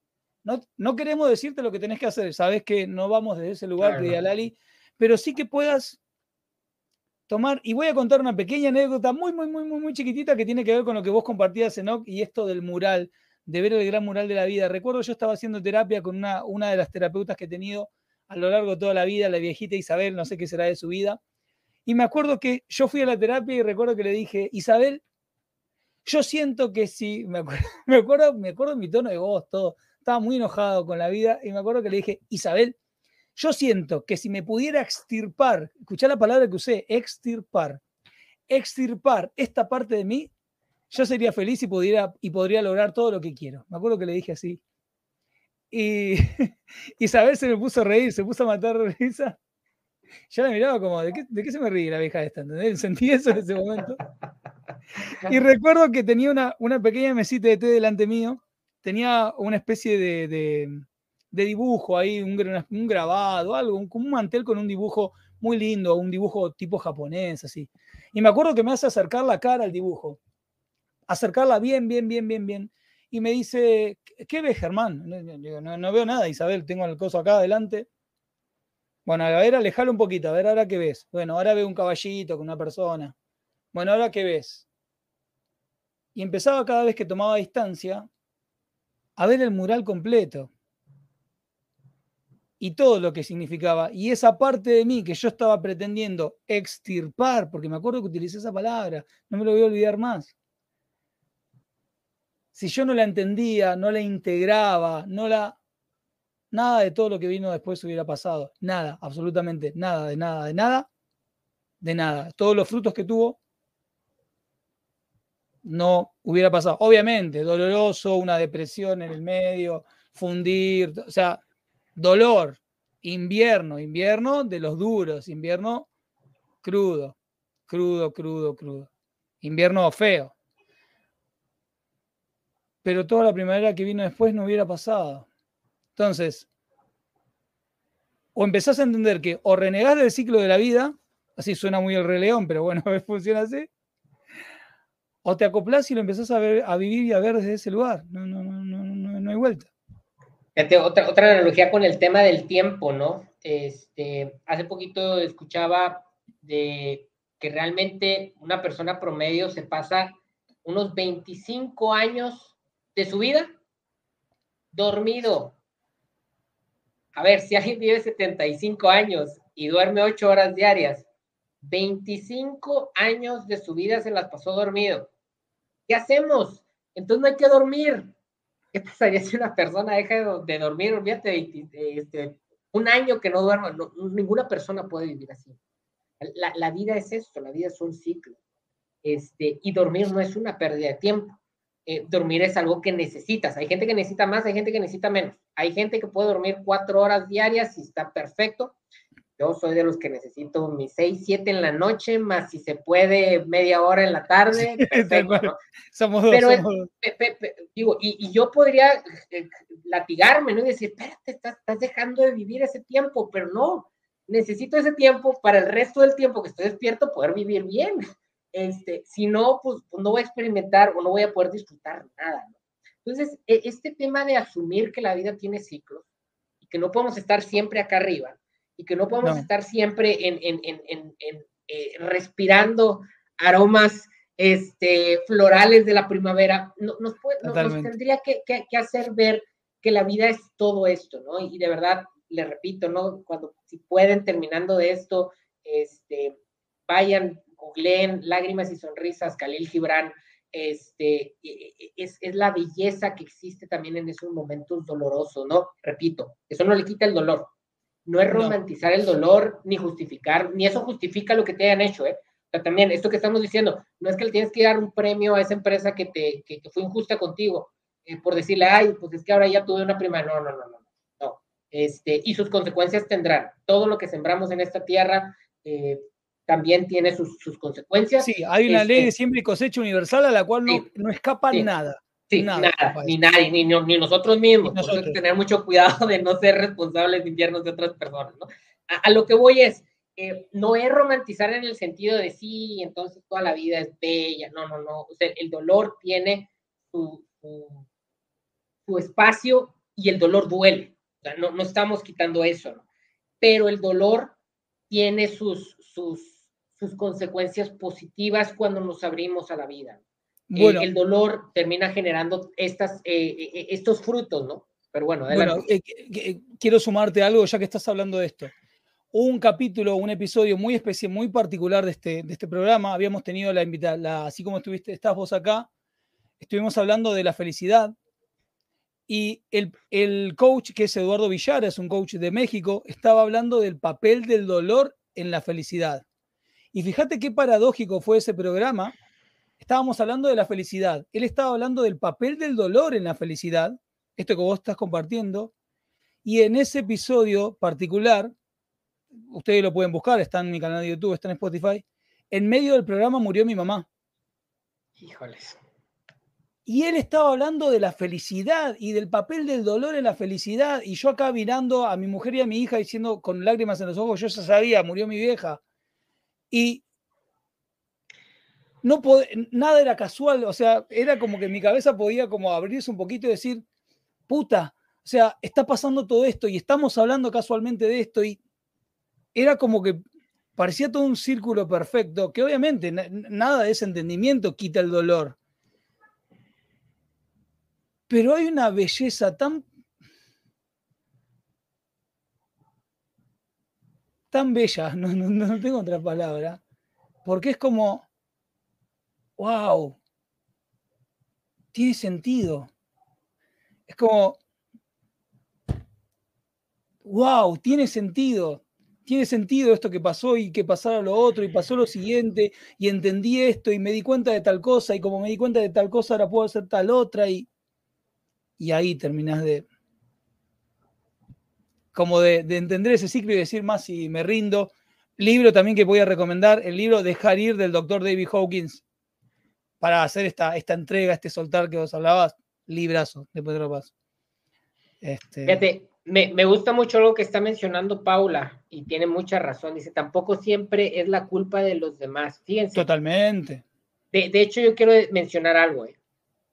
No, no queremos decirte lo que tenés que hacer, sabes que no vamos desde ese lugar, claro. Lali, pero sí que puedas tomar, y voy a contar una pequeña anécdota muy, muy, muy, muy, muy chiquitita que tiene que ver con lo que vos compartías, Enoch, y esto del mural, de ver el gran mural de la vida. Recuerdo yo estaba haciendo terapia con una, una de las terapeutas que he tenido a lo largo de toda la vida, la viejita Isabel, no sé qué será de su vida, y me acuerdo que yo fui a la terapia y recuerdo que le dije, Isabel, yo siento que si, *laughs* me acuerdo, me acuerdo, me acuerdo mi tono de voz, todo, estaba muy enojado con la vida y me acuerdo que le dije, Isabel, yo siento que si me pudiera extirpar, escuchá la palabra que usé, extirpar, extirpar esta parte de mí, yo sería feliz y, pudiera, y podría lograr todo lo que quiero. Me acuerdo que le dije así. Y *laughs* Isabel se me puso a reír, se puso a matar risa. Yo la miraba como, ¿de qué, ¿de qué se me ríe la vieja esta? ¿entendés? Sentí eso en ese momento. Y recuerdo que tenía una, una pequeña mesita de té delante mío, tenía una especie de, de, de dibujo ahí, un, un, grabado, algo, un, un mantel con un dibujo muy lindo, un dibujo tipo japonés, así. Y me acuerdo que me hace acercar la cara al dibujo, acercarla bien, bien, bien, bien, bien. Y me dice, ¿qué ves, Germán? No, no, no veo nada, Isabel, tengo el coso acá adelante. Bueno, a ver, alejalo un poquito, a ver, ahora qué ves. Bueno, ahora veo un caballito con una persona. Bueno, ahora qué ves. Y empezaba cada vez que tomaba distancia a ver el mural completo. Y todo lo que significaba. Y esa parte de mí que yo estaba pretendiendo extirpar, porque me acuerdo que utilicé esa palabra, no me lo voy a olvidar más. Si yo no la entendía, no la integraba, no la nada de todo lo que vino después hubiera pasado. Nada, absolutamente nada, de nada, de nada, de nada. Todos los frutos que tuvo no hubiera pasado. Obviamente, doloroso, una depresión en el medio, fundir, o sea, dolor, invierno, invierno de los duros, invierno crudo, crudo, crudo, crudo. Invierno feo. Pero toda la primavera que vino después no hubiera pasado. Entonces, o empezás a entender que o renegás del ciclo de la vida, así suena muy el Rey León, pero bueno, *laughs* funciona así, o te acoplás y lo empezás a, ver, a vivir y a ver desde ese lugar. No, no, no, no, no hay vuelta. Otra, otra analogía con el tema del tiempo, ¿no? Este, hace poquito escuchaba de que realmente una persona promedio se pasa unos 25 años de su vida dormido, a ver, si alguien vive 75 años y duerme 8 horas diarias, 25 años de su vida se las pasó dormido. ¿Qué hacemos? Entonces no hay que dormir. ¿Qué pasaría *laughs* si una persona deja de dormir? Olvídate, este, un año que no duerma. ninguna persona puede vivir así. La, la, vida es esto, la vida es un ciclo. Este, y dormir no es una pérdida de tiempo. Eh, dormir es algo que necesitas. Hay gente que necesita más, hay gente que necesita menos. Hay gente que puede dormir cuatro horas diarias y está perfecto. Yo soy de los que necesito mis seis, siete en la noche, más si se puede media hora en la tarde. *laughs* Perfecto, somos dos. Pero digo, y, yo podría eh, latigarme, ¿no? Y decir, espérate, estás, estás dejando de vivir ese tiempo, pero no, necesito ese tiempo para el resto del tiempo que estoy despierto poder vivir bien. Este, si no, pues, pues, no voy a experimentar o no voy a poder disfrutar nada. ¿no? Entonces, e, este tema de asumir que la vida tiene ciclos y que no podemos estar siempre acá arriba y que no podemos estar siempre en, en, en, en eh, respirando aromas este, florales de la primavera, no, nos, puede, nos, tendría que, que, que, hacer ver que la vida es todo esto, ¿no? Y de verdad, le repito, ¿no? Cuando si pueden, terminando de esto, este, vayan, googleen Lágrimas y Sonrisas, Khalil Gibran, este, e, e, e, es, es, la belleza que existe también en esos momentos dolorosos, ¿no? Repito, eso no le quita el dolor. No es romantizar el dolor, ni justificar, ni eso justifica lo que te hayan hecho, ¿eh? O sea, también, esto que estamos diciendo, no es que le tienes que dar un premio a esa empresa que, te, que, fue injusta contigo, eh, por decirle, ay, pues es que ahora ya tuve una prima. No, no, no, no, no. Este, y sus consecuencias tendrán. Todo lo que sembramos en esta tierra, eh, también tiene sus, sus consecuencias. Sí, hay una ley de este siembra y cosecha universal a la cual no, no escapa nada. Sí, nada, ni nadie, ni, ni, nosotros mismos. Nosotros. tener mucho cuidado de no ser responsables de inviernos de otras personas, ¿no? A, lo que voy es, eh, no es romantizar en el sentido de sí, entonces toda la vida es bella, no, no, no. O sea, el dolor tiene su, su, espacio y el dolor duele. O sea, no, no estamos quitando eso, ¿no? Pero el dolor tiene sus, sus, sus consecuencias positivas cuando nos abrimos a la vida. Eh, bueno, el dolor termina generando estas, eh, eh, estos frutos, ¿no? Pero bueno, adelante. quiero sumarte algo ya que estás hablando de esto. Un capítulo, un episodio muy especial, muy particular de este, de este programa. Habíamos tenido la invitación, así como estuviste, estás vos acá, estuvimos hablando de la felicidad. Y el, el coach, que es Eduardo Villar, es un coach de México, estaba hablando del papel del dolor en la felicidad. Y fíjate qué paradójico fue ese programa, estábamos hablando de la felicidad. Él estaba hablando del papel del dolor en la felicidad, esto que vos estás compartiendo. Y en ese episodio particular, ustedes lo pueden buscar, está en mi canal de YouTube, está en Spotify. En medio del programa murió mi mamá. Híjoles. Y él estaba hablando de la felicidad y del papel del dolor en la felicidad. Y yo acá mirando a mi mujer y a mi hija diciendo con lágrimas en los ojos, yo ya sabía, murió mi vieja. Y no nada era casual, o sea, era como que mi cabeza podía como abrirse un poquito y decir, puta, o sea, está pasando todo esto y estamos hablando casualmente de esto y era como que parecía todo un círculo perfecto, que obviamente nada de ese entendimiento quita el dolor. Pero hay una belleza tan tan bella, *laughs* no, no tengo otra palabra, porque es como, wow, tiene sentido. Es como, wow, tiene sentido. Tiene sentido esto que pasó y que pasara lo otro y pasó lo siguiente y entendí esto y me di cuenta de tal cosa y como me di cuenta de tal cosa ahora puedo hacer tal otra y, y ahí terminas de como de, de entender ese ciclo y decir más si me rindo. Libro también que voy a recomendar, el libro Dejar ir del doctor David Hawkins para hacer esta, esta entrega, este soltar que vos hablabas, librazo, después de lo paso. Este... Fíjate, me, me, gusta mucho lo que está mencionando Paula y tiene mucha razón. Dice, tampoco siempre es la culpa de los demás. Fíjense. Totalmente. De, de hecho, yo quiero mencionar algo. Eh.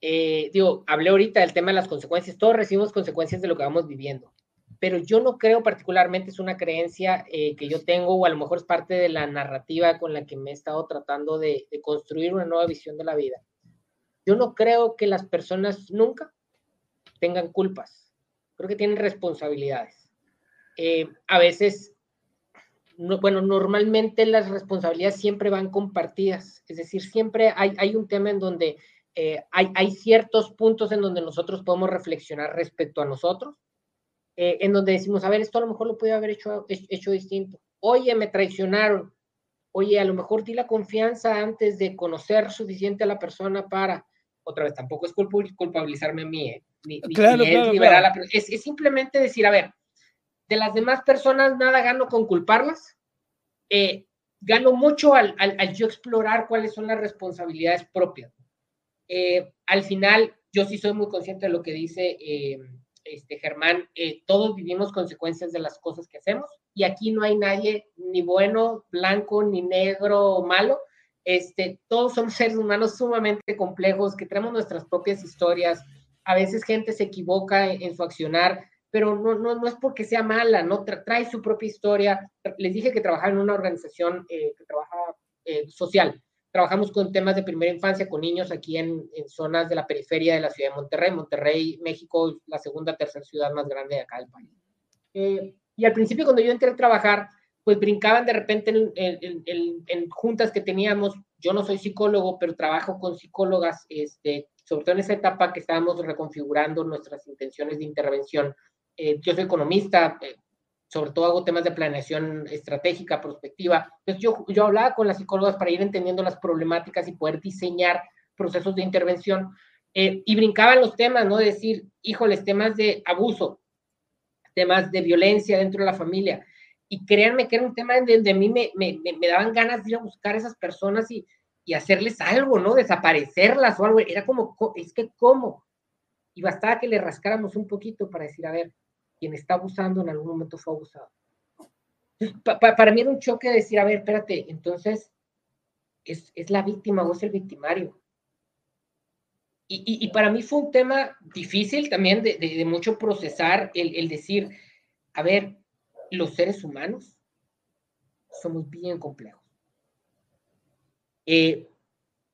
Eh, digo, hablé ahorita del tema de las consecuencias. Todos recibimos consecuencias de lo que vamos viviendo pero yo no creo particularmente, es una creencia eh, que yo tengo o a lo mejor es parte de la narrativa con la que me he estado tratando de, construir una nueva visión de la vida. Yo no creo que las personas nunca tengan culpas, creo que tienen responsabilidades. Eh, a veces, bueno, normalmente las responsabilidades siempre van compartidas, es decir, siempre hay, hay un tema en donde eh, hay, hay ciertos puntos en donde nosotros podemos reflexionar respecto a nosotros eh, en donde decimos, a ver, esto a lo mejor lo puede haber hecho, hecho distinto. Oye, me traicionaron. Oye, a lo mejor di la confianza antes de conocer suficiente a la persona para, otra vez, tampoco es culpabilizarme a mí, ¿eh? Ni, claro, es, es, simplemente decir, a ver, de las demás personas nada gano con culparlas, eh, gano mucho al, al, al, yo explorar cuáles son las responsabilidades propias. Eh, al final, yo sí soy muy consciente de lo que dice este, Germán, eh, todos vivimos consecuencias de las cosas que hacemos y aquí no hay nadie ni bueno, blanco, ni negro malo. Este, todos somos seres humanos sumamente complejos que tenemos nuestras propias historias. A veces gente se equivoca en, su accionar, pero no, no, no, es porque sea mala, no trae su propia historia. Les dije que trabajaba en una organización eh, que trabaja eh, social Trabajamos con temas de primera infancia con niños aquí en, en, zonas de la periferia de la ciudad de Monterrey. Monterrey, México, la segunda, tercera ciudad más grande de acá del país. Eh, y al principio cuando yo entré a trabajar, pues brincaban de repente en, en, en, juntas que teníamos. Yo no soy psicólogo, pero trabajo con psicólogas, este, sobre todo en esa etapa que estábamos reconfigurando nuestras intenciones de intervención. Eh, yo soy economista, eh, sobre todo hago temas de planeación estratégica, prospectiva. Entonces yo, yo hablaba con las psicólogas para ir entendiendo las problemáticas y poder diseñar procesos de intervención. Eh, y brincaban los temas, ¿no? decir, híjoles, temas de abuso, temas de violencia dentro de la familia. Y créanme que era un tema donde a mí me, me, me, daban ganas de ir a buscar a esas personas y, y hacerles algo, ¿no? Desaparecerlas o algo. Era como, es que, ¿cómo? Y bastaba que le rascáramos un poquito para decir, a ver, quien está abusando en algún momento fue abusado. para mí era un choque decir, a ver, espérate, entonces, ¿es, es la víctima o es el victimario? Y, y, para mí fue un tema difícil también de, de, mucho procesar el, el, decir, a ver, los seres humanos somos bien complejos. Eh,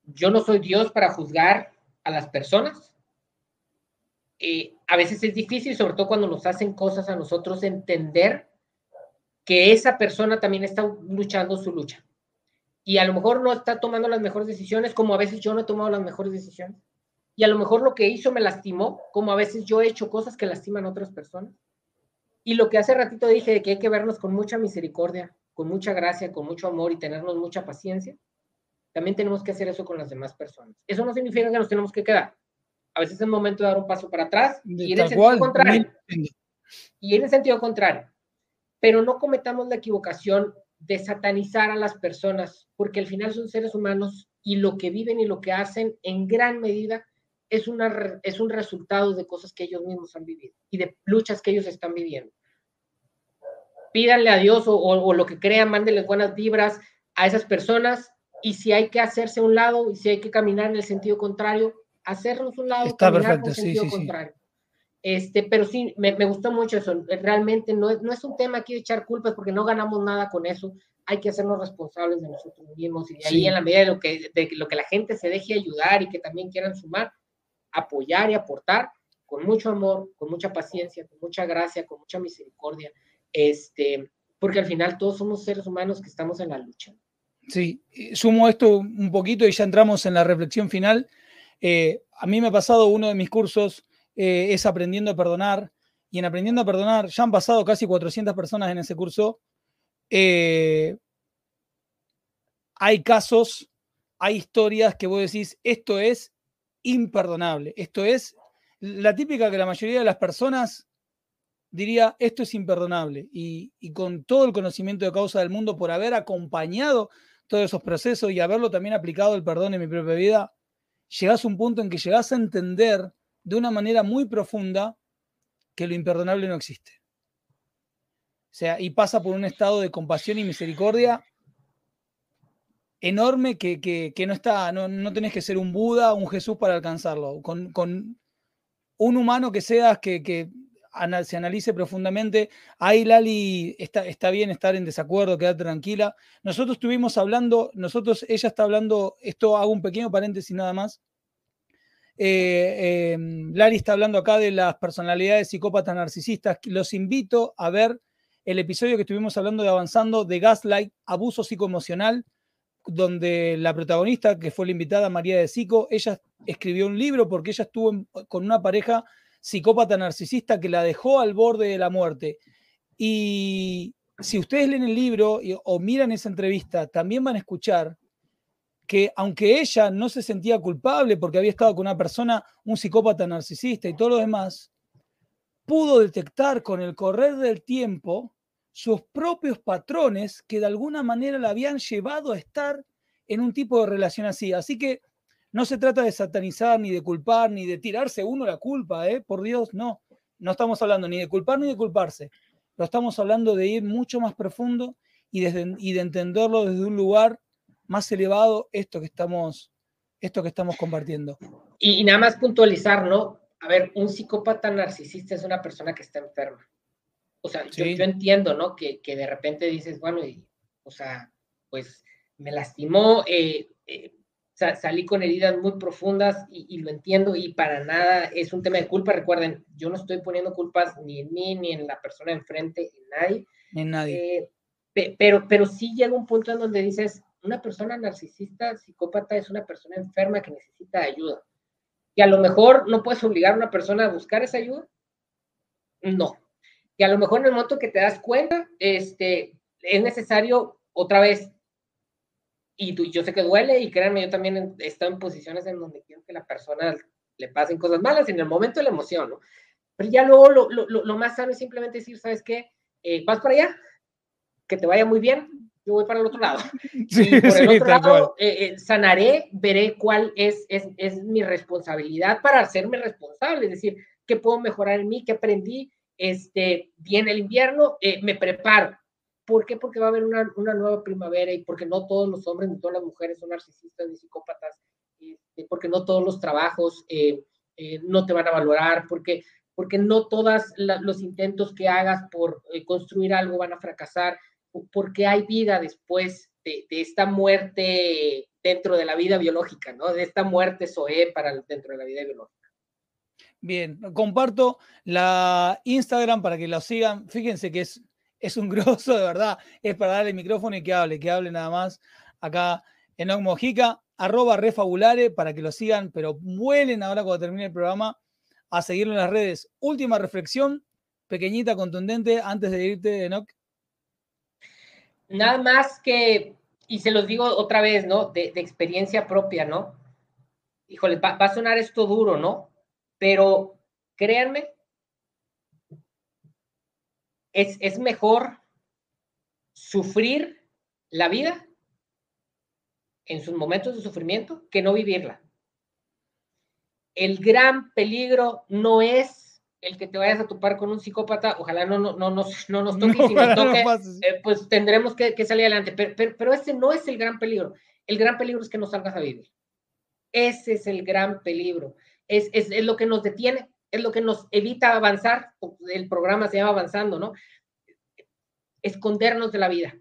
yo no soy Dios para juzgar a las personas. Eh, a veces es difícil, sobre todo cuando nos hacen cosas a nosotros, entender que esa persona también está luchando su lucha. Y a lo mejor no está tomando las mejores decisiones, como a veces yo no he tomado las mejores decisiones y a lo mejor lo que hizo me lastimó, como a veces yo he hecho cosas que lastiman a otras personas. Y lo que hace ratito dije de que hay que vernos con mucha misericordia, con mucha gracia, con mucho amor y tenernos mucha paciencia, también tenemos que hacer eso con las demás personas. Eso no significa que nos tenemos que quedar. A veces es el momento de dar un paso para atrás y en el sentido contrario. Y en el sentido contrario. Pero no cometamos la equivocación de satanizar a las personas, porque al final son seres humanos y lo que viven y lo que hacen en gran medida es, una, es un resultado de cosas que ellos mismos han vivido y de luchas que ellos están viviendo. Pídanle a Dios o, lo que crean, mándenles buenas vibras a esas personas y si hay que hacerse a un lado y si hay que caminar en el sentido contrario, hacernos un lado, Está caminar perfecto, el sentido contrario. Este, pero sí, me, me, gustó mucho eso. Realmente no es, no es un tema aquí de echar culpas porque no ganamos nada con eso. Hay que hacernos responsables de nosotros mismos y de ahí en la medida de lo, que, de lo que la gente se deje ayudar y que también quieran sumar, apoyar y aportar con mucho amor, con mucha paciencia, con mucha gracia, con mucha misericordia, este, porque al final todos somos seres humanos que estamos en la lucha. Sí, sumo esto un poquito y ya entramos en la reflexión final. Eh, a mí me ha pasado uno de mis cursos, eh, es aprendiendo a perdonar, y en aprendiendo a perdonar ya han pasado casi 400 personas en ese curso. Eh, hay casos, hay historias que vos decís, esto es imperdonable. Esto es la típica que la mayoría de las personas diría, esto es imperdonable. Y, con todo el conocimiento de causa del mundo, por haber acompañado todos esos procesos y haberlo también aplicado el perdón en mi propia vida, llegás a un punto en que llegás a entender de una manera muy profunda que lo imperdonable no existe. O sea, y pasa por un estado de compasión y misericordia enorme que, no está, no, no, tenés que ser un Buda o un Jesús para alcanzarlo. Con, un humano que seas que, se analice profundamente. Ahí Lali está, está bien estar en desacuerdo, quedarte tranquila. Nosotros estuvimos hablando, nosotros, ella está hablando, esto hago un pequeño paréntesis nada más. Eh, em, Lali está hablando acá de las personalidades psicópatas narcisistas. Los invito a ver el episodio que estuvimos hablando de avanzando de gaslight, abuso psicoemocional donde la protagonista, que fue la invitada María de Sico, ella escribió un libro porque ella estuvo con una pareja psicópata narcisista que la dejó al borde de la muerte. Y si ustedes leen el libro o miran esa entrevista, también van a escuchar que aunque ella no se sentía culpable porque había estado con una persona, un psicópata narcisista y todo lo demás, pudo detectar con el correr del tiempo sus propios patrones que de alguna manera la habían llevado a estar en un tipo de relación así. Así que no se trata de satanizar, ni de culpar, ni de tirarse uno la culpa, ¿eh? por Dios, no. No estamos hablando ni de culpar ni de culparse. Lo estamos hablando de ir mucho más profundo y, desde, y de entenderlo desde un lugar más elevado, esto que estamos, esto que estamos compartiendo. Y, y nada más puntualizar, ¿no? A ver, un psicópata narcisista es una persona que está enferma. O sea, yo, entiendo, ¿no? Que, de repente dices, bueno, y, o sea, pues me lastimó, eh, eh, salí con heridas muy profundas y, lo entiendo y para nada es un tema de culpa. Recuerden, yo no estoy poniendo culpas ni en mí, ni en la persona enfrente, en nadie. En nadie. Eh, pero, pero sí llega un punto en donde dices, una persona narcisista, psicópata, es una persona enferma que necesita ayuda. Y a lo mejor no puedes obligar a una persona a buscar esa ayuda. No, y a lo mejor en el momento que te das cuenta, este, es necesario otra vez, y tú, yo sé que duele, y créanme, yo también he estado en posiciones en donde quiero que la persona le pasen cosas malas, en el momento de la emoción, ¿no? Pero ya luego lo, lo, lo más sano es simplemente decir, ¿sabes qué? Eh, vas para allá, que te vaya muy bien, yo voy para el otro lado. *laughs* y por el otro lado, eh, eh, sanaré, veré cuál es, es, es, mi responsabilidad para hacerme responsable, es decir, qué puedo mejorar en mí, qué aprendí, este, viene el invierno, eh, me preparo. ¿Por qué? Porque va a haber una, una, nueva primavera y porque no todos los hombres ni todas las mujeres son narcisistas ni psicópatas, este, porque no todos los trabajos no te van a valorar, porque, porque no todos los intentos que hagas por construir algo van a fracasar porque hay vida después de, esta muerte dentro de la vida biológica, ¿no? De esta muerte SOE para dentro de la vida biológica. Bien, comparto la Instagram para que lo sigan. Fíjense que es, es un grosso, de verdad. Es para darle el micrófono y que hable, que hable nada más acá en Mojica, arroba refabulare para que lo sigan, pero vuelen ahora cuando termine el programa a seguirlo en las redes. Última reflexión, pequeñita, contundente, antes de irte, Enoch. Nada más que, y se los digo otra vez, ¿no? De, experiencia propia, ¿no? Híjole, va, a sonar esto duro, ¿no? Pero créanme, es, es mejor sufrir la vida en sus momentos de sufrimiento que no vivirla. El gran peligro no es el que te vayas a topar con un psicópata, ojalá no, no, no, nos, no nos *laughs* toque, si nos toque, eh, pues tendremos que, salir adelante. Pero, pero, ese no es el gran peligro. El gran peligro es que no salgas a vivir. Ese es el gran peligro. Es, es, es, lo que nos detiene, es lo que nos evita avanzar. El programa se llama Avanzando, ¿no? Escondernos de la vida.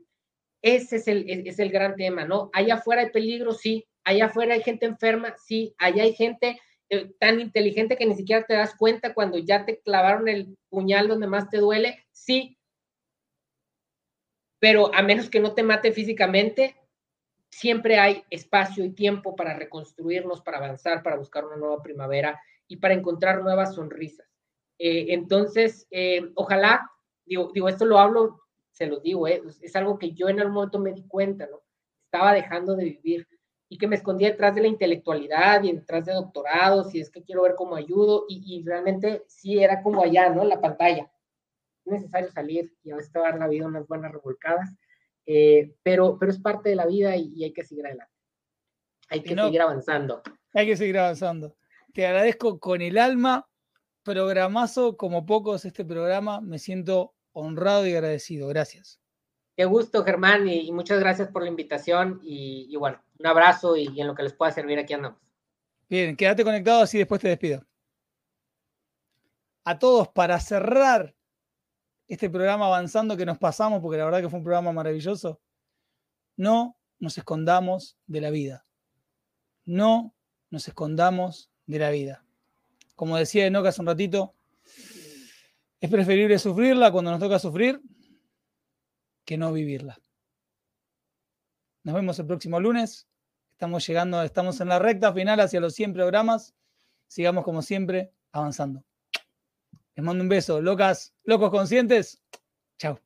Ese es el, es el gran tema, ¿no? Allá afuera hay peligro, sí. Allá afuera hay gente enferma, sí. Allá hay gente eh, tan inteligente que ni siquiera te das cuenta cuando ya te clavaron el puñal donde más te duele, sí. Pero a menos que no te mate físicamente, siempre hay espacio y tiempo para reconstruirnos, para avanzar, para buscar una nueva primavera y para encontrar nuevas sonrisas. Eh, entonces, eh, ojalá, digo, digo, esto lo hablo, se los digo, es algo que yo en algún momento me di cuenta, ¿no? Estaba dejando de vivir y que me escondía detrás de la intelectualidad y detrás de doctorados y es que quiero ver cómo ayudo y, realmente sí era como allá, ¿no? La pantalla. Es necesario salir y a veces te va a dar la vida unas buenas revolcadas, eh, pero, pero es parte de la vida y, hay que seguir adelante. Hay que seguir avanzando. Hay que seguir avanzando. Te agradezco con el alma, programazo como pocos este programa, me siento honrado y agradecido. Gracias. Qué gusto, Germán, y, muchas gracias por la invitación. Y, bueno, un abrazo y, en lo que les pueda servir aquí andamos. Bien, quédate conectado así después te despido. A todos, para cerrar este programa avanzando que nos pasamos, porque la verdad que fue un programa maravilloso, no nos escondamos de la vida. No nos escondamos de la vida. Como decía Enoch hace un ratito, es preferible sufrirla cuando nos toca sufrir que no vivirla. Nos vemos el próximo lunes. Estamos llegando, estamos en la recta final hacia los 100 programas. Sigamos como siempre avanzando. Les mando un beso. Locas, locos conscientes. Chao.